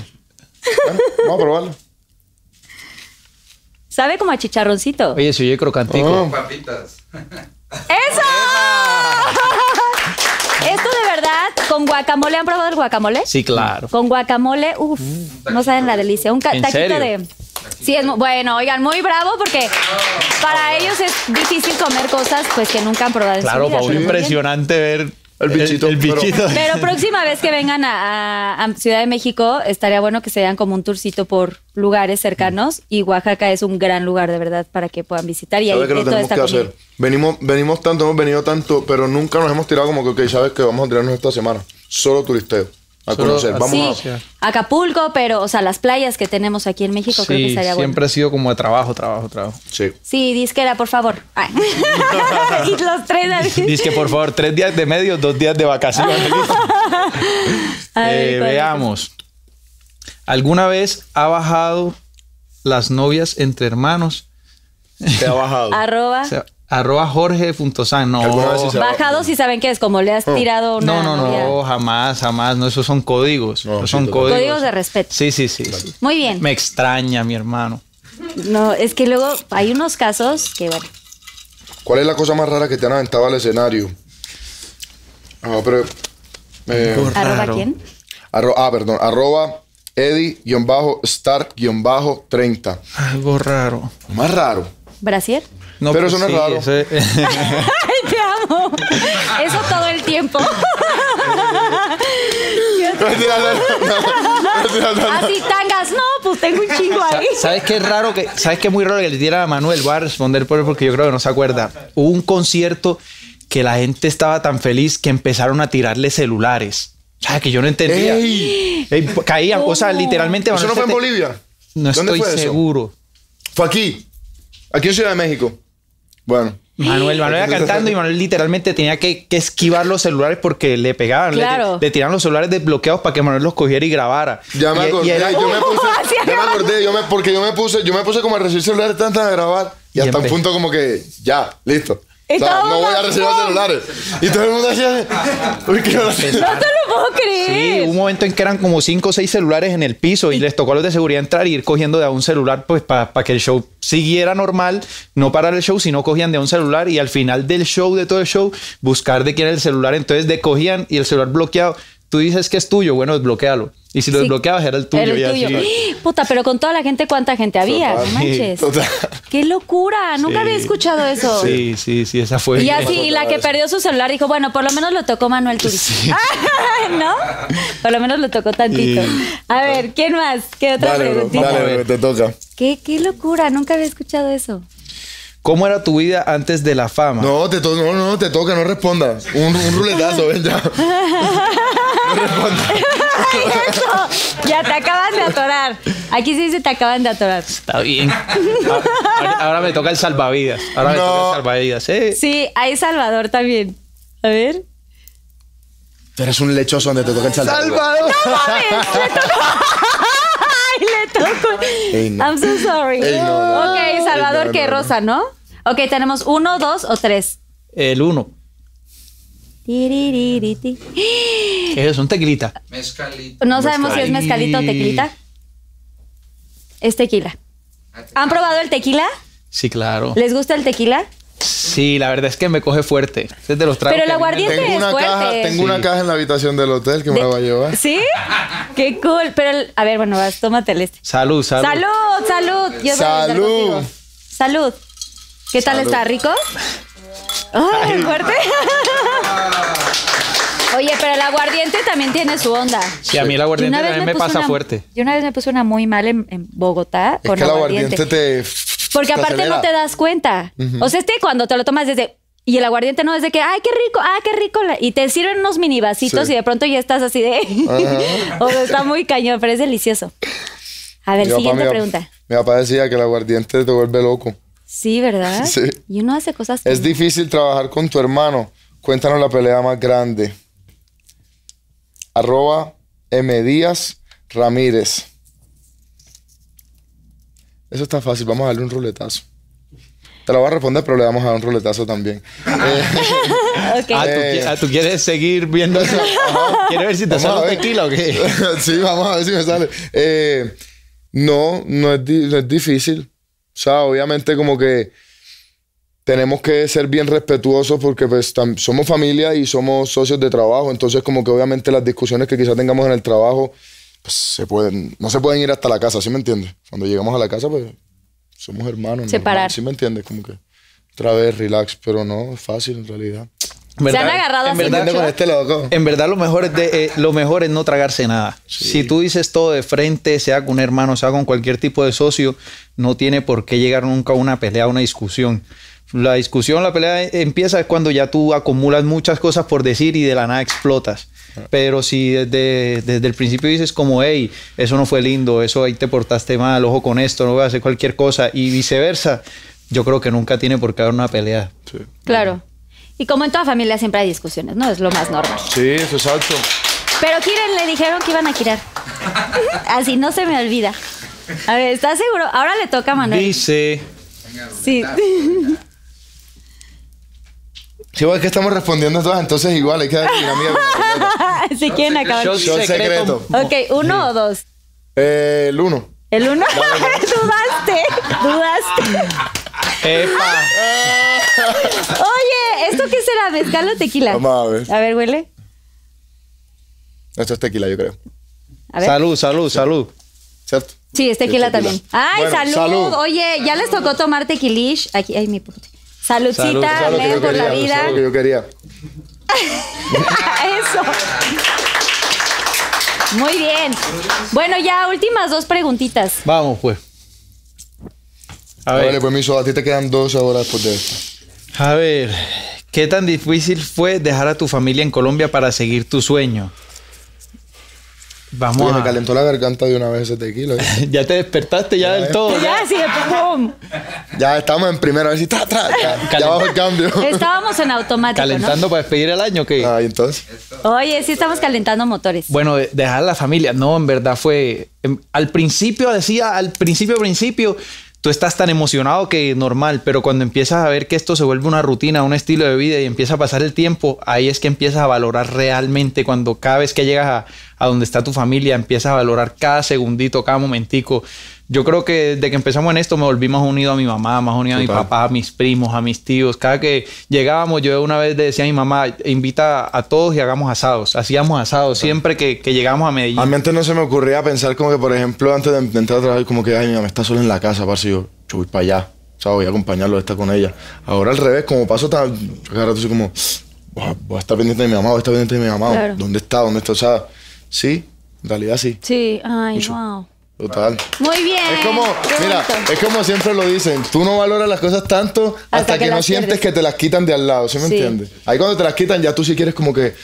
Bueno, vamos a probarlo. Sabe como a chicharroncito. Oye, se oye crocantico. Ah. [laughs] ¡Eso! Esto de verdad, con guacamole, ¿han probado el guacamole? Sí, claro. Con guacamole, uff, no saben la delicia. Un ca- ¿En taquito serio? de. Sí, es bueno, oigan, muy bravo porque para ellos es difícil comer cosas pues que nunca han probado en Claro, su vida. bien. impresionante ver El bichito. El, pero- bichito. [laughs] Pero próxima vez que vengan a, a- a Ciudad de México, estaría bueno que se den como un tourcito por lugares cercanos. Y Oaxaca es un gran lugar, de verdad, para que puedan visitar. Y ahí ¿Sabes que toda esta que hacer? Venimos, venimos tanto, hemos venido tanto, pero nunca nos hemos tirado como que, ok, sabes que vamos a tirarnos esta semana. Solo turisteo. A Solo conocer. a- Vamos Sí, a. Acapulco, pero, o sea, las playas que tenemos aquí en México, creo que estaría siempre bueno. ha sido como de trabajo, trabajo, trabajo. Sí. Sí, disquera, por favor. Ay. [laughs] [laughs] y los tres así. Dice que por favor, tres días de medio, dos días de vacaciones. [laughs] Ver, Eh, veamos. ¿Alguna vez ha bajado las novias entre hermanos? Te ha bajado. Arroba. O sea, arroba jorge.san. No. ¿Alguna vez sí Bajado si saben qué es, como le has tirado una No, no, novia. no, jamás, jamás. No, esos son códigos. No, esos son códigos. Códigos de respeto. Sí, sí, sí. sí. Muy bien. Me extraña, mi hermano. No, es que luego hay unos casos que, bueno, ¿Cuál es la cosa más rara que te han aventado al escenario? Ah, pero. eh, ¿arroba quién? arro- ah, perdón. Arroba Eddie-Stark-30. Algo raro. Más raro. ¿Brasier? No, Pero pues eso no es raro. ese- [laughs] ¡Ay, te amo! Eso todo el tiempo. Así tangas, no, pues tengo un chingo ahí. ¿Sabes qué es raro? Que, ¿Sabes qué es muy raro que le diera a Manuel? Voy a responder por él porque yo creo que no se acuerda. Hubo un concierto que la gente estaba tan feliz que empezaron a tirarle celulares. O sea, que yo no entendía. ¡Ey! Ey, caían, o sea, ¿Cómo? literalmente. ¿Eso no fue en Manuel, Bolivia? No ¿Dónde estoy fue eso? seguro. Fue aquí. Aquí en Ciudad de México. Bueno. Manuel, Manuel iba cantando y Manuel literalmente tenía que, que esquivar los celulares porque le pegaban. le- Claro. Le, tiraban los celulares desbloqueados para que Manuel los cogiera y grabara. Ya me Y- y acordé, era- yo me puse, [laughs] ya me acordé, yo me, porque yo me puse, yo me puse como a recibir celulares tantas a grabar y Y hasta un punto como que ya, listo. O sea, no voy a recibir celulares. Y todo el mundo decía, uy, qué hora No te lo puedo Sí, creer. hubo un momento en que eran como cinco o seis celulares en el piso y les tocó a los de seguridad entrar y ir cogiendo de a un celular pues para que el show siguiera normal, no parar el show, sino cogían de a un celular y al final del show, de todo el show, buscar de quién era el celular. Entonces de cogían y el celular bloqueado. Tú dices que es tuyo, bueno, desbloquealo. Y si lo Sí. desbloqueabas era el tuyo. Era el y así. tuyo. [gasps] Puta, pero con toda la gente, ¿cuánta gente había? Total. No manches. Total. ¡Qué locura! Nunca Sí. había escuchado eso. Sí, sí, sí, esa fue. Y así, y la que perdió su celular dijo, bueno, por lo menos lo tocó Manuel Turiz. [laughs] ¿No? Por lo menos lo tocó tantito. A ver, ¿quién más? ¿Qué otra Dale, bro, preguntita? Dale, bro, te toca. ¿Qué, qué locura, nunca había escuchado eso. ¿Cómo era tu vida antes de la fama? No, te to no, no, te toca, no responda. Un, un ruletazo, ven ya. [laughs] No responda. Eso, ya te acaban de atorar. Aquí sí dice te acaban de atorar. Está bien. Ahora, ahora me toca el salvavidas. Ahora me No. toca el salvavidas. ¿eh? Sí, hay Salvador también. A ver. Tú eres un lechoso donde te toca el salvador. Salvador. [laughs] ¡Ay, le tocó! Ey, no. I'm so sorry. Ey, no, no. Ok, Salvador, Ey, no, que no, no. rosa, ¿no? Ok, tenemos uno, dos o tres. El uno. ¿Qué es? Un tequilita. No sabemos si es mezcalito o tequilita. Es tequila. ¿Han probado el tequila? Sí, claro. ¿Les gusta el tequila? Sí, la verdad es que me coge fuerte. Es de los tragos Pero el que a mí me- aguardiente- Tengo es una, fuerte. caja, tengo una caja en la habitación del hotel que me la va a llevar. ¿Sí? ¡Qué cool! Pero, el- a ver, bueno, vas, tómate el este. Salud, salud. ¡Salud! ¡Salud! Yo brindar Salud. ¿Qué tal Salud. está? ¿Rico? [laughs] ¡Ay, fuerte! [laughs] Oye, pero el aguardiente también tiene su onda. Sí, a mí el aguardiente una vez también me pasa una- fuerte. Yo una vez me puse una muy mal en, en Bogotá Es con que el aguardiente. aguardiente te. Porque te aparte no te das cuenta. O sea, este cuando te lo tomas desde... Y el aguardiente no es de que, ay, qué rico, ah, qué rico. la-". Y te sirven unos mini vasitos Sí. y de pronto ya estás así de... [laughs] o sea, está muy cañón, pero es delicioso. A ver, Mi siguiente papá- pregunta. Mi papá decía que el aguardiente te vuelve loco. Sí, ¿verdad? [laughs] Sí. Y uno hace cosas... Es difícil trabajar con tu hermano. Cuéntanos la pelea más grande. Arroba M. Díaz Ramírez. Eso está fácil. Vamos a darle un ruletazo. Te lo voy a responder, pero le vamos a dar un ruletazo también. Eh, [laughs] Ok. Ah, ¿tú, Eh. qui- ¿tú quieres seguir viendo eso? ¿Quieres ver si te sale un tequila o qué? [laughs] sí, vamos a ver si me sale. Eh, no, no es, no es difícil. O sea, obviamente como que tenemos que ser bien respetuosos porque pues tam- somos familia y somos socios de trabajo. Entonces como que obviamente las discusiones que quizás tengamos en el trabajo pues se pueden, no se pueden ir hasta la casa, ¿sí me entiendes? Cuando llegamos a la casa pues somos hermanos. normal, Separar. ¿Sí me entiendes? Como que otra vez relax, pero no, es fácil en realidad. En Se verdad- han agarrado en así verdad- con este loco. En verdad lo mejor es, de, eh, lo mejor es no tragarse nada. Si tú dices todo de frente, sea con un hermano, sea con cualquier tipo de socio, no tiene por qué llegar nunca a una pelea, a una discusión. La discusión, la pelea empieza cuando ya tú acumulas muchas cosas por decir y de la nada explotas. Pero si desde, desde el principio dices como, hey, eso no fue lindo, eso ahí te portaste mal, ojo con esto, no voy a hacer cualquier cosa y viceversa, yo creo que nunca tiene por qué haber una pelea. Claro. Y como en toda familia siempre hay discusiones, ¿no? Es lo más normal. Sí, eso es exacto. Pero Kiren le dijeron que iban a girar. [laughs] Así no se me olvida. A ver, ¿estás seguro? Ahora le toca a Manuel. Dice... Sí. Sí, bueno, es que estamos respondiendo todas, entonces igual hay que dar dinámica. si quieren acabar. Shot secreto. Ok, uno o dos. Eh, el uno. El uno. [laughs] dudaste. Dudaste. ¡Epa! Oye, ¿esto qué será? ¿Mezcal o tequila? Vamos a ver. A ver, huele. Esto es tequila, yo creo. A ver. Salud, salud, salud. ¿Cierto? Sí, es tequila Sí, tequila. también. Ay, Bueno, salud. salud. Oye, ya les tocó tomar tequilish. Aquí, ay, mi puta. Saludcita, Salud. Es que yo por la vida. Eso es lo que yo quería. [laughs] Eso. Muy bien. Bueno, ya últimas dos preguntitas. Vamos, pues. A ver, Vale, permiso, a ti te quedan dos horas después de esto. a ver, ¿qué tan difícil fue dejar a tu familia en Colombia para seguir tu sueño? Vamos Oye, me a... calentó la garganta de una vez ese tequila. ¿eh? [laughs] Ya te despertaste ya del todo. Ya, sí, ¡pum! ya estamos en primera, a ver si tra, tra, ya, ya bajo el cambio. Estábamos en automático, Calentando para despedir el año, ¿qué? Ah, y entonces. Oye, sí estamos calentando motores. Bueno, de- dejar a la familia, no, en verdad fue. em, Al principio decía, al principio, principio, tú estás tan emocionado que normal, pero cuando empiezas a ver que esto se vuelve una rutina, un estilo de vida y empieza a pasar el tiempo, ahí es que empiezas a valorar realmente cuando cada vez que llegas a, a donde está tu familia, empiezas a valorar cada segundito, cada momentico. Yo creo que desde que empezamos en esto me volví más unido a mi mamá, más unido a mi papá, a mis primos, a mis tíos. Cada que llegábamos, yo una vez le decía a mi mamá, invita a todos y hagamos asados. Hacíamos asados siempre que, que llegamos a Medellín. A mí antes no se me ocurría pensar como que, por ejemplo, antes de, de entrar a trabajar, como que, ay, mi mamá está sola en la casa, parce, yo, yo voy para allá. O sea, voy a acompañarlo, está con ella. Ahora al revés, como paso tan... Cada rato soy como, voy a, voy a estar pendiente de mi mamá, voy a estar pendiente de mi mamá. Claro. ¿Dónde está? ¿Dónde está? O sea, sí, en realidad sí. Sí, ay, Mucho. wow. Total. Muy bien. Es como, mira, es como siempre lo dicen, tú no valoras las cosas tanto hasta, que que, no sientes pierdes. que te las quitan de al lado, ¿sí me Sí. entiendes? Ahí cuando te las quitan ya tú sí quieres como que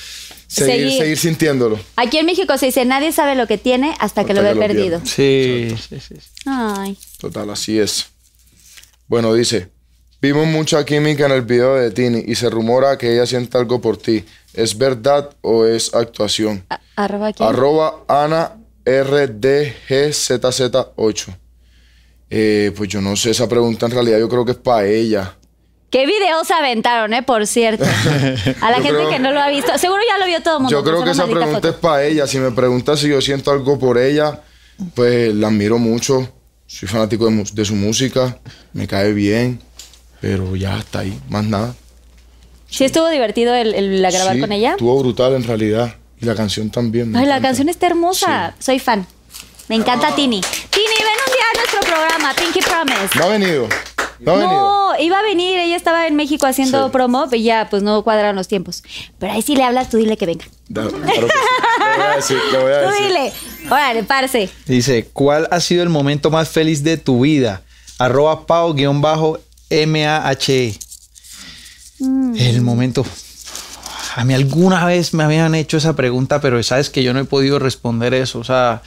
seguir, Seguir. seguir, sintiéndolo. Aquí en México se dice, nadie sabe lo que tiene hasta que lo ve lo perdido. Sí, sí, sí. Ay. Total, así es. Bueno, dice, vimos mucha química en el video de Tini y se rumora que ella siente algo por ti. ¿Es verdad o es actuación? A- Arroba quién? Arroba Ana RDGZZ8. Eh, pues yo no sé, esa pregunta en realidad yo creo que es para ella. ¿Qué videos aventaron, eh? Por cierto. A la [laughs] gente creo- que no lo ha visto. Seguro ya lo vio todo el mundo. Yo creo que esa pregunta es para ella. Si me pregunta si yo siento algo por ella, pues la admiro mucho. Soy fanático de, su música, me cae bien, pero ya está ahí, más nada. Sí estuvo divertido el, el- la grabar Sí, con ella. Estuvo brutal en realidad. Y la canción también. Ay, la encanta. canción está hermosa. Soy fan. Me encanta Tini. Tini, ven un día a nuestro programa, Pinky Promise. No ha venido. No ha venido. No, iba a venir, ella estaba en México haciendo Sí. promo, y ya pues no cuadran los tiempos. Pero ahí sí le hablas, tú dile que venga. Da- claro que sí. Le voy a decir, le voy a Tú decir. dile. Órale, parce. Dice, ¿cuál ha sido el momento más feliz de tu vida? Arroba pao-mahe. El momento... A mí alguna vez me habían hecho esa pregunta, pero sabes que yo no he podido responder eso. O sea,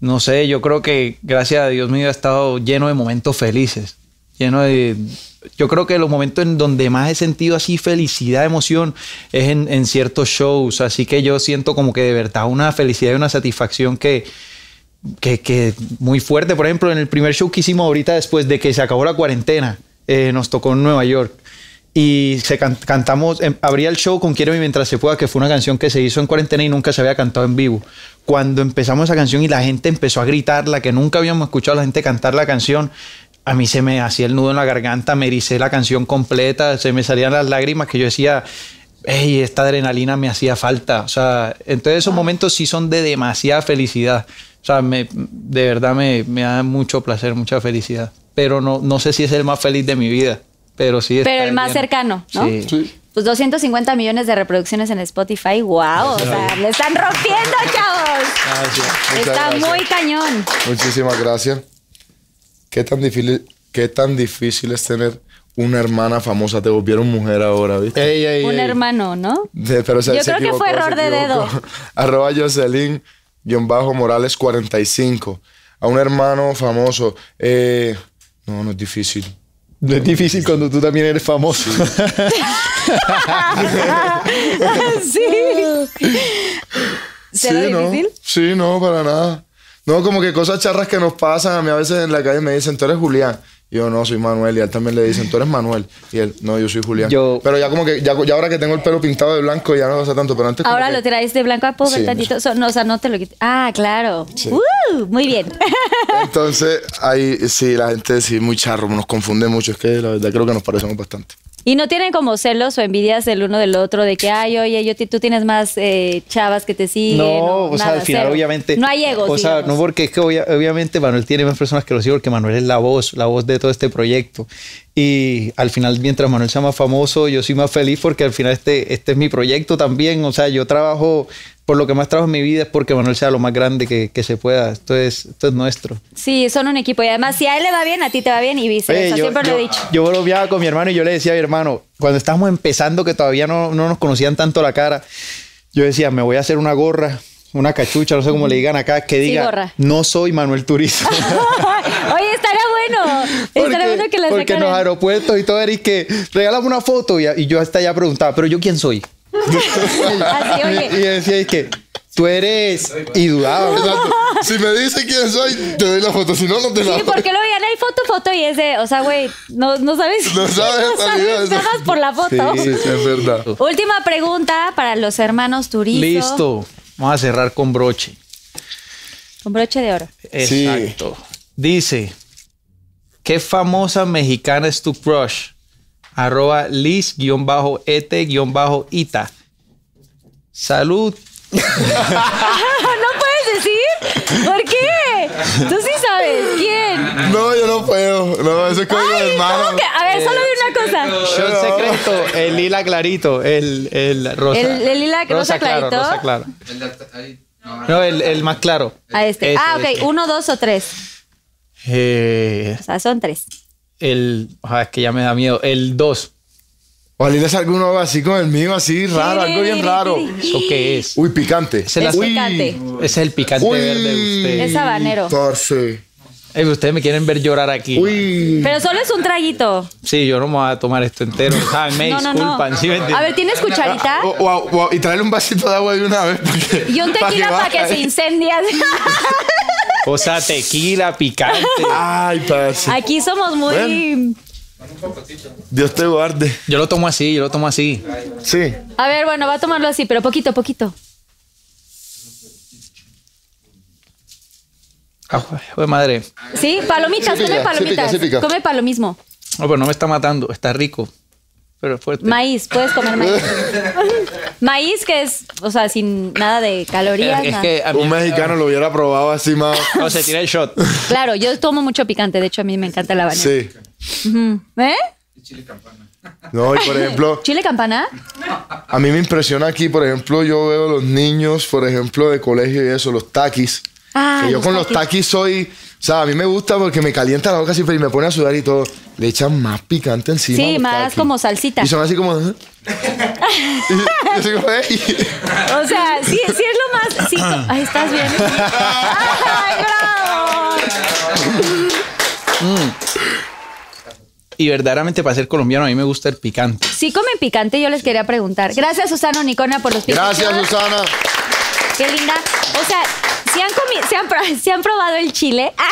no sé, yo creo que gracias a Dios mío ha estado lleno de momentos felices. Lleno de... Yo creo que los momentos en donde más he sentido así felicidad, emoción, es en, ciertos shows. Así que yo siento como que de verdad una felicidad y una satisfacción que, que, que muy fuerte. Por ejemplo, en el primer show que hicimos ahorita después de que se acabó la cuarentena, eh, nos tocó en Nueva York. Y se can- cantamos, em, abría el show con Quiero mientras se pueda, que fue una canción que se hizo en cuarentena y nunca se había cantado en vivo. Cuando empezamos esa canción y la gente empezó a gritarla, que nunca habíamos escuchado a la gente cantar la canción, a mí se me hacía el nudo en la garganta, me ericé la canción completa, se me salían las lágrimas que yo decía, hey, esta adrenalina me hacía falta. O sea, entonces esos momentos sí son de demasiada felicidad. O sea, me, de verdad me, me da mucho placer, mucha felicidad. Pero no, no sé si es el más feliz de mi vida. Pero sí. está Pero el más cercano, ¿no? Sí. Sí. pues 250 millones de reproducciones en Spotify. ¡Wow! O sea, le están rompiendo, chavos. Muchas Está gracias. muy cañón. Muchísimas gracias. ¿Qué tan difícil, qué tan difícil es tener una hermana famosa? Te volvieron mujer ahora, ¿viste? Ey, ey, Un ey. hermano, ¿no? De- pero se- Yo se creo que fue error de dedo. [laughs] Arroba Jocelyn, guion bajo Morales 45. A un hermano famoso. Eh, no, no es difícil. No es difícil cuando tú también eres famoso. sí. ¿Será [laughs] sí, difícil? No, sí, no, para nada. No, como que cosas charras que nos pasan. A mí a veces en la calle me dicen, tú eres Julián. Y yo, no, soy Manuel. Y a él también le dicen, tú eres Manuel. Y él, no, yo soy Julián. Yo- Pero ya como que, ya, ya ahora que tengo el pelo pintado de blanco, ya no pasa tanto. Pero antes como Ahora que- lo traes de blanco a pobre Sí, tantito. So- no, o sea, no te lo quites. Ah, claro. Uh, muy bien. [laughs] Entonces, ahí sí, la gente sí, muy charro, nos confunde mucho. Es que la verdad creo que nos parecemos bastante. Y no tienen como celos o envidias el uno del otro de que, ay, oye, yo, tú tienes más eh, chavas que te siguen. No, o sea, al final cero. obviamente... No hay egos, O sea, no porque es que obvia- obviamente Manuel tiene más personas que lo siguen porque Manuel es la voz, la voz de todo este proyecto. Y al final, mientras Manuel sea más famoso, yo soy más feliz porque al final este, este es mi proyecto también. O sea, yo trabajo, por lo que más trabajo en mi vida es porque Manuel sea lo más grande que, que se pueda. Esto es, esto es nuestro. Sí, son un equipo. Y además, si a él le va bien, a ti te va bien y viceversa. Oye, yo, Siempre lo he dicho. yo bromeaba con mi hermano y yo le decía a mi hermano, cuando estábamos empezando, que todavía no, no nos conocían tanto la cara, yo decía, me voy a hacer una gorra, una cachucha, no sé cómo le digan acá, que diga, no soy Manuel Turizo. [laughs] Oye, estaría bueno. Estaría bueno que la porque en los aeropuertos y todo era y que regálame una foto y, y yo hasta ya preguntaba, pero yo quién soy. [laughs] Así, Y, y decía y que tú eres y dudaba. [laughs] Exacto. Si me dice quién soy, te doy la foto. Si no, no te la Sí, doy. porque lo veían ahí foto, foto y es de, o sea, güey, no, no sabes. No [laughs] sabes realidad eso. nada más por la foto. Sí, sí, es verdad. Última pregunta para los hermanos Turizo. Listo. Vamos a cerrar con broche. Con broche de oro. Sí. Exacto. Dice, ¿qué famosa mexicana es tu crush? Arroba Liz-et-ita. Salud. [laughs] ¿No puedes decir? ¿Por qué? Tú sí sabes. ¿Quién? No, yo no puedo. No, eso es código de Ay, hermano. ¿cómo que? A ver, solo di una cosa. Shot secreto, el lila clarito, el, el rosa. El- el lila rosa claro, clarito. rosa claro. No, el, el más claro. A este. Ah, ok. Uno, dos o tres. Eh, O sea, son tres. el, ah, es que ya me da miedo. El 2. Ojalá le salga uno así con el mío, así raro, algo bien raro. ¿Eso qué es? Uy, picante. Ese es, Es Uy. picante. ese es el picante Uy. verde de usted. Es habanero. Parce. Ey, ustedes me quieren ver llorar aquí. Uy. Pero solo es un traguito. Sí, yo no me voy a tomar esto entero. Ah, me No, no, disculpan. no. ¿sí me? A ver, ¿tienes cucharita? O- o- o- y traerle un vasito de agua de una vez. porque- Y un [laughs] tequila para que se incendie. [laughs] O sea, tequila, picante. Ay, parce. Aquí somos muy. Dios te guarde. Yo lo tomo así, yo lo tomo así. Sí. A ver, bueno, va a tomarlo así, pero poquito, poquito. Ah, de madre. ¿Sí? Palomitas, Sí pica, come sí palomitas. pica, sí pica. Come palomismo. No, pero no me está matando. Está rico. Pero es fuerte. Maíz, puedes comer maíz. [laughs] maíz que es, o sea, sin nada de calorías. es, nada. que a mí- Un mexicano lo hubiera probado así más. [laughs] No, se tira el shot. Claro, yo tomo mucho picante, de hecho a mí me encanta la habanero. Sí. ¿Eh? No, y por ejemplo, [laughs] ¿Chile campana? a mí me impresiona aquí, por ejemplo, yo veo los niños, por ejemplo, de colegio y eso, los taquis. Ah, que yo los con los taquis. taquis soy, o sea, a mí me gusta porque me calienta la boca siempre y me pone a sudar y todo. Le echan más picante encima. Sí, más como salsita. Y son así como. ¿eh? [laughs] O sea, sí, sí es lo más. Sí, Ay, ¿estás bien? [laughs] ¡Ay, bravo! Y verdaderamente para ser colombiano a mí me gusta el picante. Si comen picante, yo les quería preguntar. Gracias, Susana Unicornia, por los picantes. Gracias, Susana. Qué linda. O sea, si han, comi- si han, pro- si han probado el chile. [laughs]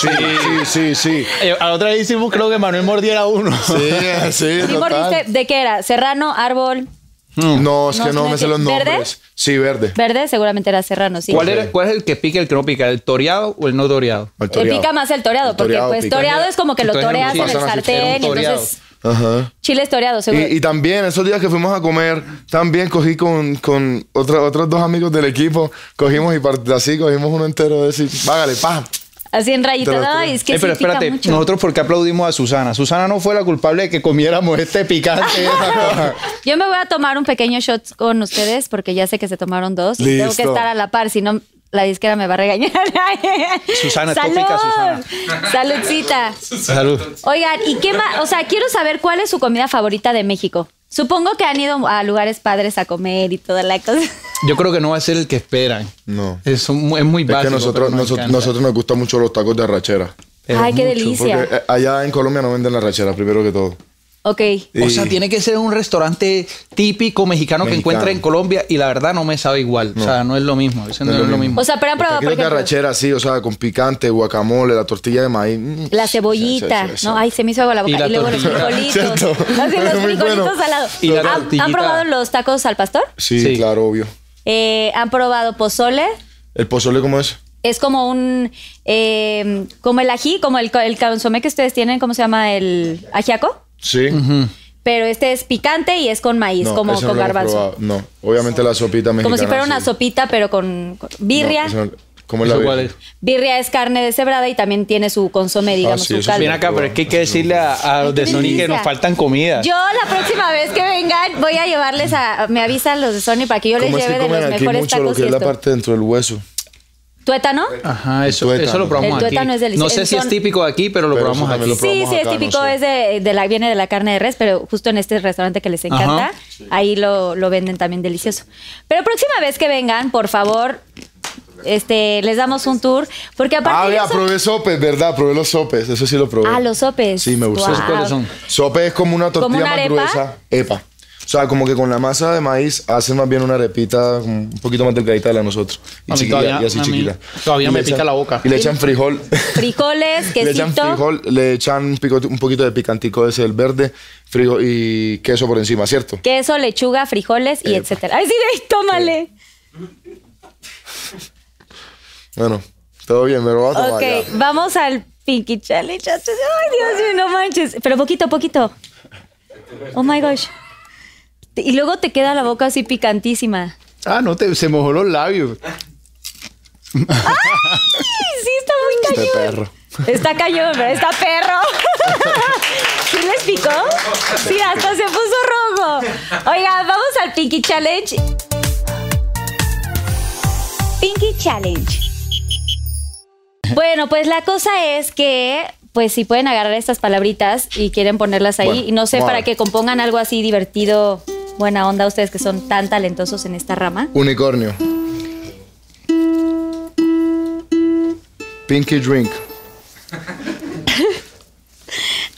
Sí, sí, sí, sí. Eh, a la otra vez hicimos creo que Manuel mordiera uno. Sí, [laughs] sí, ¿Y total. mordiste de qué era? ¿Serrano, árbol, No, es No, que no me sé los nombres. Sí, verde. verde? Seguramente era serrano, sí. ¿Cuál, era, ¿Cuál es el que pica y el que no pica? ¿El toreado o el no toreado? El Eh, toreado. pica más el toreado, El porque toreado pues pica. toreado es como que lo Entonces, toreas en el pasan así, sartén, un y toreado. entonces Ajá. chile es toreado, seguro. Y, y también, esos días que fuimos a comer, también cogí con, con otra- otros dos amigos del equipo, cogimos y part- así, cogimos uno entero de decir, vágale, pa. Así en lo Ay, es que Eh, pero espérate, mucho. nosotros porque aplaudimos a Susana. Susana no fue la culpable de que comiéramos este picante. y esa cosa. Yo me voy a tomar un pequeño shot con ustedes porque ya sé que se tomaron dos y tengo que Listo. estar a la par, si no la disquera me va a regañar. [laughs] Susana, ¡Salud! tópica, Susana. Saludcita. Salud. Oigan, ¿y qué más? O sea, quiero saber cuál es su comida favorita de México. Supongo que han ido a lugares padres a comer y toda la cosa. Yo creo que no va a ser el que esperan. No. Es, un- es muy Es básico. que nosotros, nos nosotros, nosotros nos gustan mucho los tacos de arrachera. Pero Ay, qué mucho. delicia. Porque eh, allá en Colombia no venden la arrachera, primero que todo. Ok. O sea, tiene que ser un restaurante típico mexicano, que encuentra en Colombia y la verdad no me sabe igual. O sea, no es lo mismo. Ese no, es lo mismo. O sea, pero han probado, por taquitos de ejemplo, arrachera, sí, o sea, con picante, guacamole, la tortilla de maíz. mm, la cebollita, sí, sí, ¿no? Ay, se me hizo agua la boca. Y luego los frijolitos. [laughs] Cierto. Así, los frijolitos bueno. salados. Y la ¿Han, probado los tacos al pastor? Sí, Sí. claro, obvio. Eh, ¿Han probado pozole? ¿El pozole cómo es? Es como un... eh, como el ají, como el, el consomé que ustedes tienen, ¿cómo se llama? El ajiaco. Sí. Pero este es picante y es con maíz, No, como ese no con lo hemos garbanzo. probado. No, obviamente la sopita mexicana. Como si fuera una sí. sopita, pero con, con- birria. No, ese no- ¿Cómo es la ¿Eso cuál birria? es? Birria es carne deshebrada y también tiene su consomé, digamos, Ah, sí, su eso sí. caldo. Ven acá, pero es que hay que decirle a, a los de Sony que nos faltan comidas. Yo la próxima vez que vengan voy a llevarles a... Me avisan los de Sony para que yo les ¿Cómo es que lleve de comen los aquí mejores mucho lo tacos que y es la esto. parte dentro del hueso? ¿Tuétano? Ajá, eso, tuétano. eso lo probamos El aquí. tuétano es delicioso. No sé si es típico de aquí, pero lo Pero probamos aquí. lo Sí, probamos sí, es no típico, sé. es de, de la, viene de la carne de res, pero justo en este restaurante que les encanta, Ajá. ahí lo, lo venden también delicioso. Pero próxima vez que vengan, por favor, este, les damos un tour, porque aparte Ah, eso- probé sopes, ¿verdad? Probé los sopes, eso sí lo probé. Ah, los sopes. Sí, me gustó. Wow. ¿Esos cuáles son? Sope es como una tortilla una más arepa? gruesa. Epa. O sea, como que con la masa de maíz hacen más bien una arepita un poquito más delgadita de la de nosotros. Y, chiquita, todavía- y así chiquita. todavía Y me le pica echan- la boca. Y le echan frijol. Frijoles, [laughs] le echan quesito. frijol, le echan un, pico- un poquito de picantico ese, el verde, frijol y queso por encima, ¿cierto? queso, lechuga, frijoles y etcétera. Ay, sí, ay, tómale. Bueno, todo bien, me lo voy a tomar Ok, ya. vamos al Pinky Challenge. Ay, Dios mío, no manches. Pero poquito, poquito. Oh my gosh. Y luego te queda la boca así picantísima. Ah, no, te, se mojó los labios. ¡Ay, sí, está muy Este cañón! perro. Está cañón, pero está perro. [laughs] ¿Sí les picó? Sí, hasta se puso rojo. Oigan, vamos al Pinky Challenge. Pinky Challenge. Bueno, pues la cosa es que, pues si pueden agarrar estas palabritas y quieren ponerlas ahí, Bueno, y no sé, para que compongan algo así divertido, buena onda, ustedes que son tan talentosos en esta rama. Unicornio. Pinky drink. [laughs]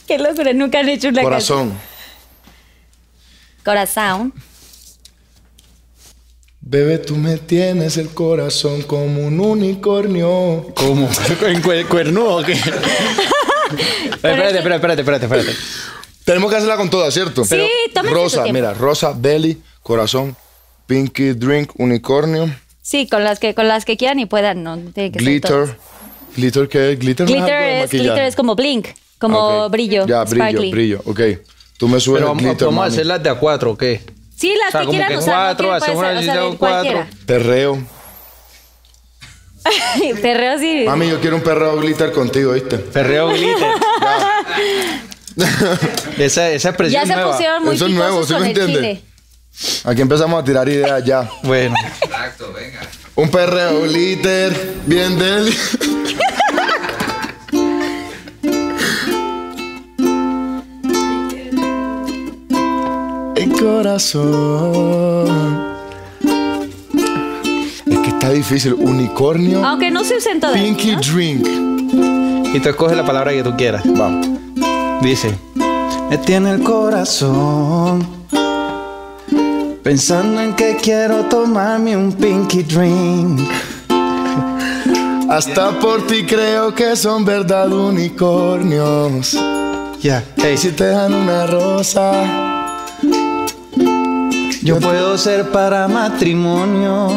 Qué locura, nunca han hecho una canción. Corazón. Corazón. Bebé, tú me tienes el corazón como un unicornio. ¿Cómo? [laughs] ¿En cuer- cuernudo o qué? [laughs] espérate, espérate, espérate, espérate, espérate. Tenemos que hacerla con todas, ¿cierto? Sí, tómense su Rosa, tiempo. mira, rosa, belly, corazón, pinky drink, unicornio, Sí, con las que con las que quieran y puedan, no tiene que ser glitter. todas. ¿Glitter qué es? Glitter, no Glitter algo de es, maquillaje? glitter es como blink, como ok. brillo, Ya, brillo, sparkly. brillo, ok. Tú me subes Pero el vamos, glitter, vamos a mami. hacerlas de a cuatro, ¿o qué? Sí, las O sea, que como quieran que usar. cuatro, no hacemos una lista con cuatro. cualquiera. Perreo. [laughs] Perreo sí. Mami, yo quiero un perreo glitter contigo, ¿viste? Ferreo glitter. [laughs] [laughs] esa, esa expresión ya se nueva. pusieron muy Eso es nuevo, ¿sí con me el entiende? chile. Aquí empezamos a tirar ideas ya. Bueno. Un perreo glitter, bien del... El corazón. Es que está difícil. Unicornio, Aunque no se usen todas. pinky ¿no? drink. Y tú escoges la palabra que tú quieras. Vamos. Dice, me tiene el corazón pensando en que quiero tomarme un pinky drink. Hasta por ti creo que son verdad unicornios. Ya, hey, Si te dan una rosa, yo puedo ser para matrimonio.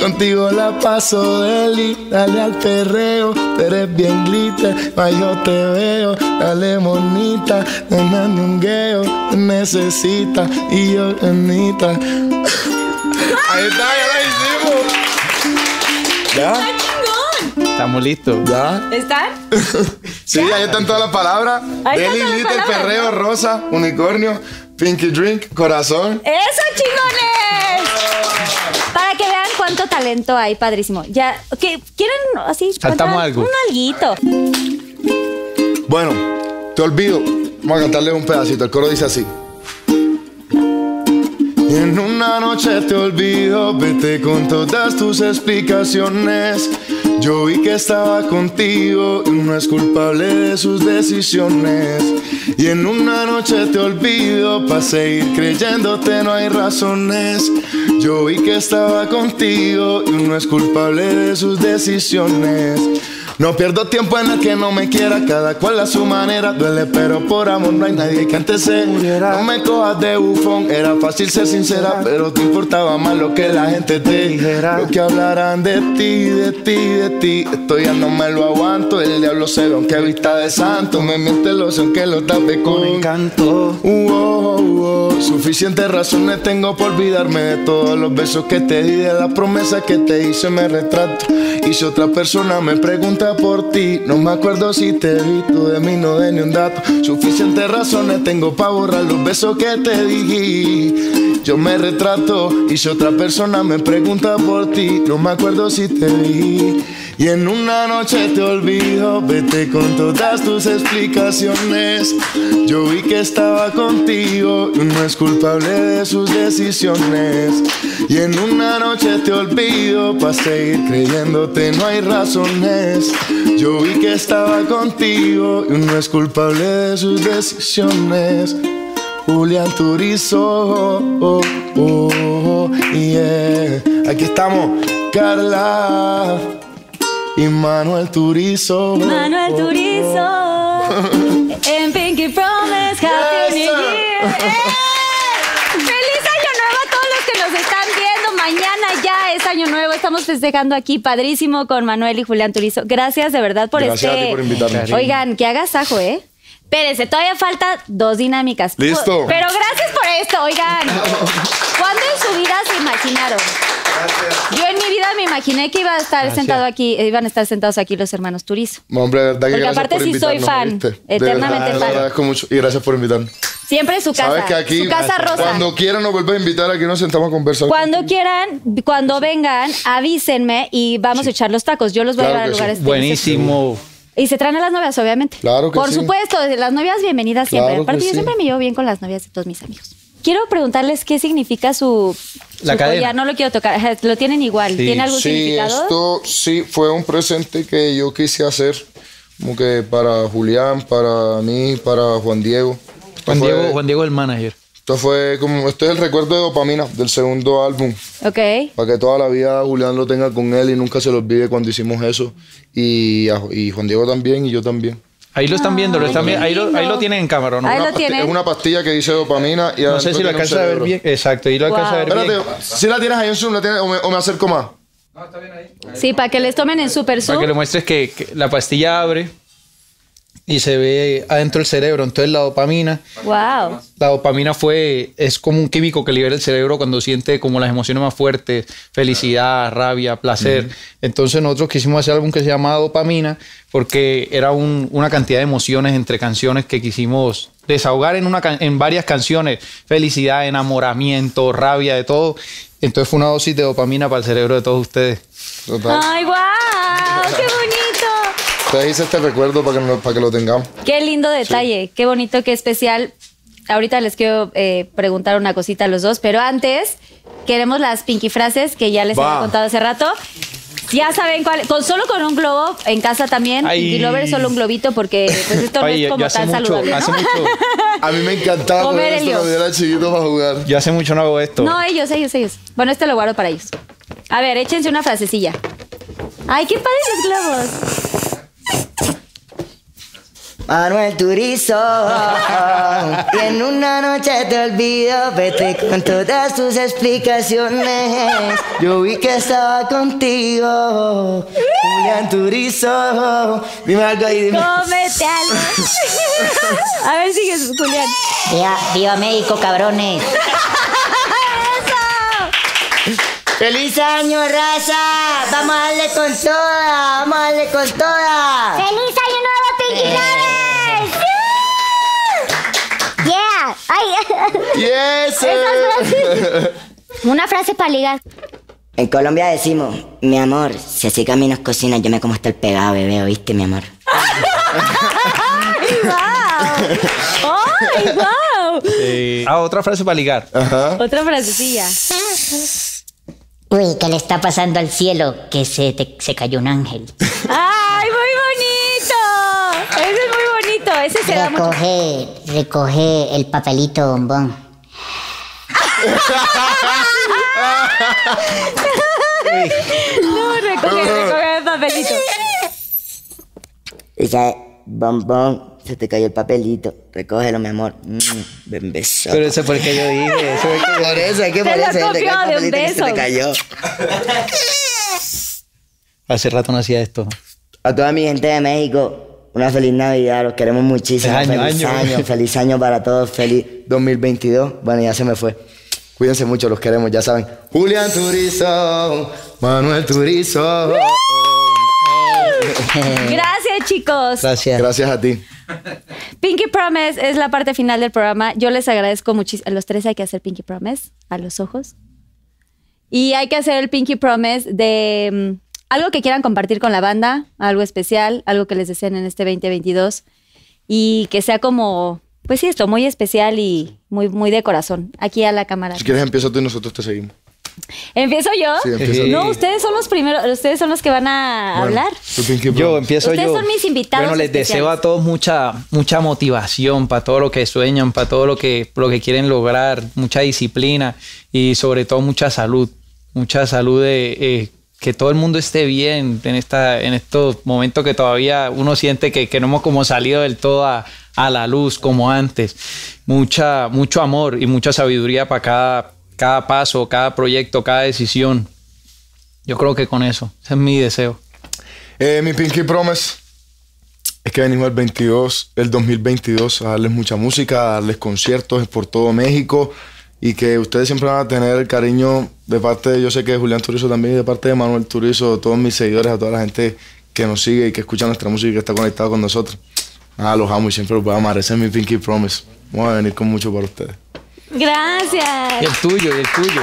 Contigo la paso deli. Dale al perreo, tú eres bien glitter. Mas yo te veo, dale monita. Nena, un gueo, te necesita. Y yo, nenita. [laughs] Ahí está, ya la hicimos. ¿Ya? Estamos listos. ¿Ya? ¿Están? Sí, ahí están todas las palabras. Deli, palabras, perreo, rosa, unicornio, pinky drink, corazón. ¡Eso, chingones! Talento hay, padrísimo. Ya, ¿qué, ¿quieren así? Saltamos contar algo. Un alguito. Bueno, te olvido. Vamos a cantarle un pedacito. El coro dice así. Y en una noche te olvido, vete con todas tus explicaciones. Yo vi que estaba contigo y no es culpable de sus decisiones. Y en una noche te olvido, para seguir creyéndote no hay razones. Yo vi que estaba contigo y no es culpable de sus decisiones. No pierdo tiempo en el que no me quiera, cada cual a su manera. Duele, pero por amor no hay nadie que antes se muriera. No me cojas de bufón, era fácil ser sincera, pero te importaba más lo que la gente te dijera. Lo que hablarán de ti, de ti, de ti. Esto ya no me lo aguanto. El diablo se ve aunque vista de santo. Me miente lo aunque lo tape con encanto. Uh, oh, uh, oh. Suficientes razones tengo por olvidarme de todos los besos que te di, de las promesas que te hice, me retrato. Y si otra persona me pregunta por ti, no me acuerdo si te vi, tú de mí no de ni un dato. Suficientes razones tengo para borrar los besos que te di. Yo me retrato y si otra persona me pregunta por ti, no me acuerdo si te vi. Y en una noche te olvido, vete con todas tus explicaciones. Yo vi que estaba contigo y no es culpable de sus decisiones. Y en una noche te olvido, para seguir creyéndote no hay razones. Yo vi que estaba contigo y no es culpable de sus decisiones. Julián Turizo, oh, oh, oh, yeah. aquí estamos, Carla y Manuel Turizo. Manuel Turizo. en Pinky Promise, Happy New. Year. ¡Eh! ¡Feliz Año Nuevo a todos los que nos están viendo! Mañana ya es Año Nuevo. Estamos festejando aquí padrísimo con Manuel y Julián Turizo. Gracias de verdad por Gracias a este. ti por invitarme. Oigan, que hagas ajo, ¿eh? Espérense, todavía falta dos dinámicas. Listo. Pero gracias por esto, oigan. ¿Cuándo en su vida se imaginaron? Yo en mi vida me imaginé que iba a estar sentado aquí, eh, iban a estar sentados aquí los hermanos Turizo. Hombre, verdad que Porque gracias aparte por sí soy fan. De eternamente verdad, fan. Le agradezco mucho y gracias por invitarme. Siempre es su casa. Sabes que aquí, su casa rosa. cuando quieran nos vuelves a invitar, aquí nos sentamos a conversar. Cuando quieran, cuando vengan, avísenme y vamos a echar los tacos. Yo los voy Claro a llevar a que sí. lugares Buenísimo. Y se traen a las novias, obviamente. Claro que Por sí. supuesto, las novias bienvenidas siempre. Claro Aparte, yo sí. siempre me llevo bien con las novias de todos mis amigos. Quiero preguntarles qué significa su, La su cadena. collar. No lo quiero tocar. Lo tienen igual. Sí. ¿Tiene algún Sí, significado? esto sí fue un presente que yo quise hacer, como que para Julián, para mí, para Juan Diego. Esto Juan fue- Diego, Juan Diego el manager. Esto fue como, esto es el recuerdo de dopamina del segundo álbum. Ok. Para que toda la vida Julián lo tenga con él y nunca se lo olvide cuando hicimos eso. Y, y Juan Diego también y yo también. Ahí lo están viendo, lo están viendo. Ahí lo, ahí lo tienen en cámara, ¿o ¿no? Ahí lo tienen. Es una pastilla que dice dopamina y No sé si lo alcanza a ver bien. Exacto, ahí lo alcanza a ver Wow. bien. Espérate, si la tienes ahí en Zoom, ¿la tienes, o, me, o me acerco más. Sí, para que les tomen en Super Para Zoom. que le muestres que, que la pastilla abre y se ve adentro del cerebro. Entonces la dopamina, Wow. la dopamina fue, es como un químico que libera el cerebro cuando siente como las emociones más fuertes, felicidad, rabia, placer. Entonces nosotros quisimos hacer algo que se llama dopamina porque era un- una cantidad de emociones entre canciones que quisimos desahogar en, una, can- en varias canciones. Felicidad, enamoramiento, rabia, de todo. Entonces fue una dosis de dopamina para el cerebro de todos ustedes. Total. ¡Ay, wow! ¡Qué bonito! Te hice este recuerdo para que, no- para que lo tengamos. Qué lindo detalle, qué bonito, qué especial. Ahorita les quiero eh, preguntar una cosita a los dos, pero antes queremos las pinky frases que ya les había contado hace rato. Ya saben cuál, con solo con un globo en casa también. Ay. Pinky Lover solo un globito porque pues esto Oye, no es como tan mucho, saludable. ¿no? hace mucho, [laughs] A mí me encantaba Comer esto cuando era chiquito para jugar. yo hace mucho no hago esto. No, ellos, ellos, ellos. Bueno, este lo guardo para ellos. A ver, échense una frasecilla. Ay, qué padres los globos. Manuel Turizo, y en una noche te olvido, vete con todas tus explicaciones. Yo vi que estaba contigo, Julián Turizo. Dime algo ahí, dime. Cómete algo. A ver, sigue, Julián. Viva, viva México, cabrones. ¡Eso! ¡Feliz año, raza! ¡Vamos a darle con toda! ¡Vamos a darle con toda! ¡Feliz año nuevo, Pinky Lovers! ¡Yeah! ¡Ay! [laughs] Yes, Una frase para ligar. En Colombia decimos, mi amor, si así caminas cocinas, yo me como hasta el pegado, bebé, ¿oíste, mi amor? [laughs] ¡Ay, wow! ¡Ay, wow! Eh, ah, otra frase para ligar. Otra frasecilla. Uy, ¿qué le está pasando al cielo? Que se, te- se cayó un ángel. ¡Ay, muy bonito! Ese es muy bonito. Ese se da mucho. Recoge, recoge el papelito bombón. [laughs] No, recoge, recoge el papelito. Ya, bombón, se te cayó el papelito. Recógelo, mi amor. Mm, beso. Pero eso fue el que yo dije. Eso el que Por eso, es que por eso, se te cayó el papelito que se te cayó. Hace rato no hacía esto. A toda mi gente de México, una feliz Navidad, los queremos muchísimo. Feliz año, feliz año. año, feliz año para todos, feliz 2022. Bueno, ya se me fue. Cuídense mucho, los queremos, ya saben. Julián Turizo, Manuel Turizo. Gracias, chicos. Gracias. Gracias a ti. Pinky Promise es la parte final del programa. Yo les agradezco muchísimo. A los tres hay que hacer Pinky Promise a los ojos. Y hay que hacer el Pinky Promise de mm, algo que quieran compartir con la banda, algo especial, algo que les deseen en este 2022 y que sea como, pues sí, esto, muy especial y muy, muy de corazón. Aquí a la cámara. Si quieres empieza tú y nosotros te seguimos. ¿Empiezo yo? Sí, empieza no, ustedes son los primeros, ustedes son los que van a Bueno, hablar. Pinky Yo empiezo Ustedes yo. son mis invitados Bueno, les especiales. deseo a todos mucha, mucha motivación para todo lo que sueñan, para todo lo que, lo que quieren lograr, mucha disciplina y sobre todo mucha salud. Mucha salud de eh, que todo el mundo esté bien en esta, en estos momentos que todavía uno siente que, que no hemos como salido del todo a, a la luz como antes. Mucha, mucho amor y mucha sabiduría para cada, cada paso, cada proyecto, cada decisión. Yo creo que con eso, ese es mi deseo. Eh, mi Pinky Promise es que venimos el 22, el 2022 a darles mucha música, a darles conciertos por todo México y que ustedes siempre van a tener el cariño de parte de, yo sé que de Julián Turizo también y de parte de Manuel Turizo, de todos mis seguidores, a toda la gente que nos sigue y que escucha nuestra música y que está conectado con nosotros. Nada, los amo y siempre los voy a amar. Ese es mi Pinky Promise. Vamos a venir con mucho para ustedes. Gracias. Y el tuyo, y el tuyo.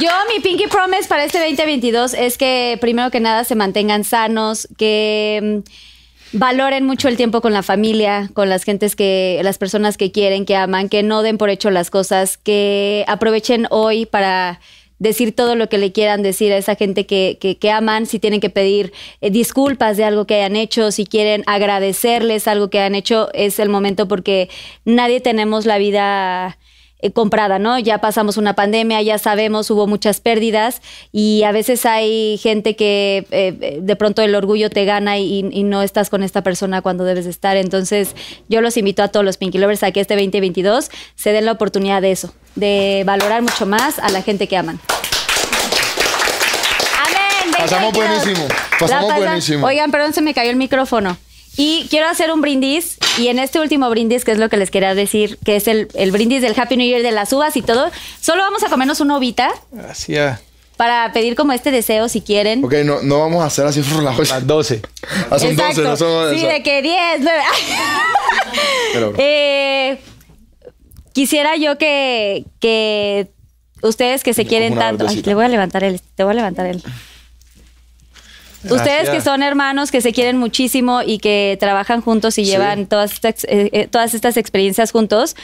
Yo, mi Pinky Promise para este 2022 es que primero que nada se mantengan sanos, que mm, valoren mucho el tiempo con la familia, con las gentes que, las personas que quieren, que aman, que no den por hecho las cosas, que aprovechen hoy para decir todo lo que le quieran decir a esa gente que, que- que aman, si tienen que pedir eh, disculpas de algo que hayan hecho, si quieren agradecerles algo que han hecho, es el momento porque nadie tenemos la vida eh, comprada, ¿no? Ya pasamos una pandemia, ya sabemos, hubo muchas pérdidas y a veces hay gente que eh, de pronto el orgullo te gana y, y no estás con esta persona cuando debes de estar. Entonces, yo los invito a todos los Pinky Lovers a que este 2022 se den la oportunidad de eso, de valorar mucho más a la gente que aman. Amén. Pasamos 2022. buenísimo, pasamos buenísimo. Oigan, perdón, se me cayó el micrófono. Y quiero hacer un brindis. Y en este último brindis, que es lo que les quería decir, que es el, el brindis del Happy New Year de las uvas y todo, solo vamos a comernos una uvita Hacia para pedir como este deseo si quieren. Ok, no, no vamos a hacer así frolados. las 12. Ah, son 12, no son sí, eso. de que 10, 9. [laughs] Pero- Eh, quisiera yo que, que ustedes que se quieren una tanto. Ay, verdecita. le voy a levantar el. Te voy a levantar el. Ustedes que son hermanos, que se quieren muchísimo y que trabajan juntos y Sí. llevan todas estas, eh, eh, todas estas experiencias juntos,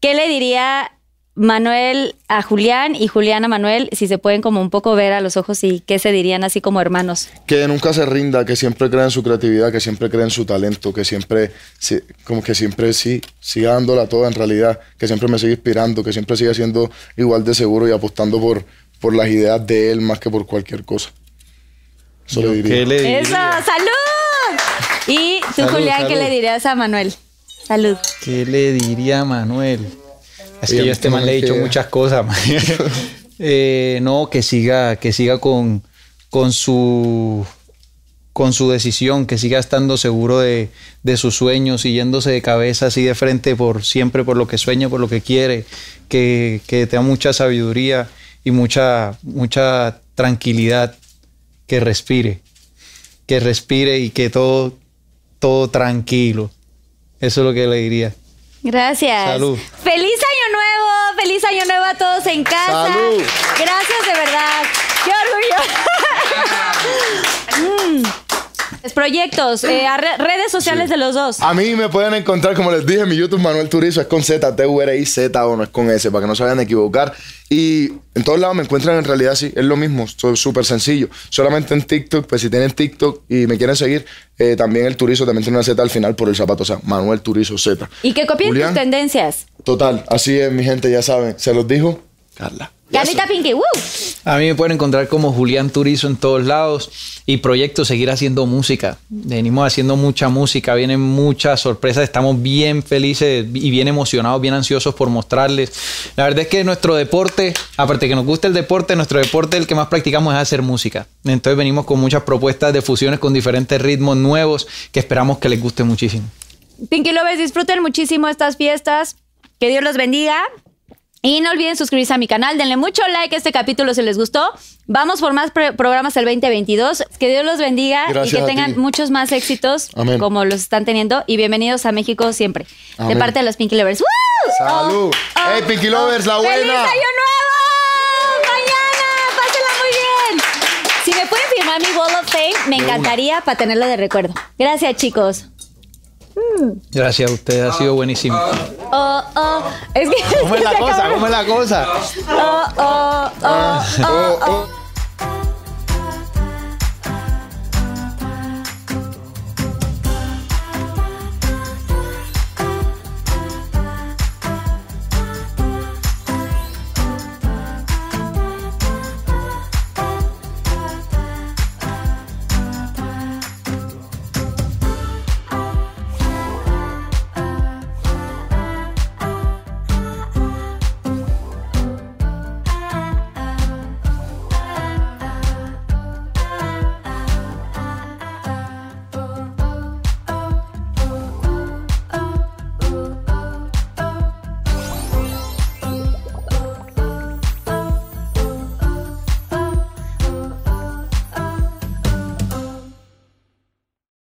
¿qué le diría Manuel a Julián y Julián a Manuel si se pueden como un poco ver a los ojos y qué se dirían así como hermanos? que nunca se rinda, que siempre crea en su creatividad, que siempre crea en su talento, que siempre, sí, como que siempre sí, siga dándola toda en realidad, que siempre me siga inspirando, que siempre siga siendo igual de seguro y apostando por, por las ideas de él más que por cualquier cosa. Eso le diría. ¿Qué le diría? ¡Eso! ¡Salud! Y tú, Salud, Julián, ¿qué le dirías a Manuel? Salud. ¿Qué le diría a Manuel? Es que yo a este man le he dicho que- muchas cosas. man. [laughs] Eh, no, que siga, que siga con, con su con su decisión, que siga estando seguro de, de sus sueños, siguiéndose de cabeza así de frente por siempre por lo que sueña, por lo que quiere, que, que tenga mucha sabiduría y mucha, mucha tranquilidad. Que respire, que respire y que todo, todo tranquilo. Eso es lo que le diría. Gracias. Salud. ¡Feliz Año Nuevo! ¡Feliz Año Nuevo a todos en casa! Salud. Gracias de verdad. ¡Qué orgullo! Proyectos, eh, a re- redes sociales de los dos. A mí me pueden encontrar, como les dije, en mi YouTube Manuel Turizo es con Z, T U R I Z o no es con S, para que no se vayan a equivocar. Y en todos lados me encuentran en realidad sí, es lo mismo, es súper sencillo. Solamente en TikTok, pues si tienen TikTok y me quieren seguir, eh, también el Turizo también tiene una Z al final por el zapato, o sea, Manuel Turizo Z. Y que copien Julián, tus tendencias. Total, así es, mi gente, ya saben. Se los dijo Carla. Carlita Pinky, ¡woo! A mí me pueden encontrar como Julián Turizo en todos lados y proyecto seguir haciendo música. Venimos haciendo mucha música, vienen muchas sorpresas, estamos bien felices y bien emocionados, bien ansiosos por mostrarles. La verdad es que nuestro deporte, aparte que nos gusta el deporte, nuestro deporte el que más practicamos es hacer música. Entonces venimos con muchas propuestas de fusiones con diferentes ritmos nuevos que esperamos que les guste muchísimo. Pinky Lovers, disfruten muchísimo estas fiestas. Que Dios los bendiga. Y no olviden suscribirse a mi canal. Denle mucho like a este capítulo si les gustó. Vamos por más pro- programas el 2022. Que Dios los bendiga Gracias y que tengan muchos más éxitos Amén. como los están teniendo. Y bienvenidos a México siempre. De parte de los Pinky Lovers. ¡Woo! Salud. Hey, Pinky Lovers, la ¡Feliz buena. Año Nuevo! ¡Mañana! ¡Pásenla muy bien! Si me pueden firmar mi Wall of Fame, me encantaría para tenerlo de recuerdo. Gracias, chicos. Gracias a ustedes, ha sido buenísimo. Oh, oh. Es que. ¿Cómo es la [laughs] cosa? ¿Cómo es la cosa? Oh, oh, oh, [laughs] oh, Oh, oh. oh.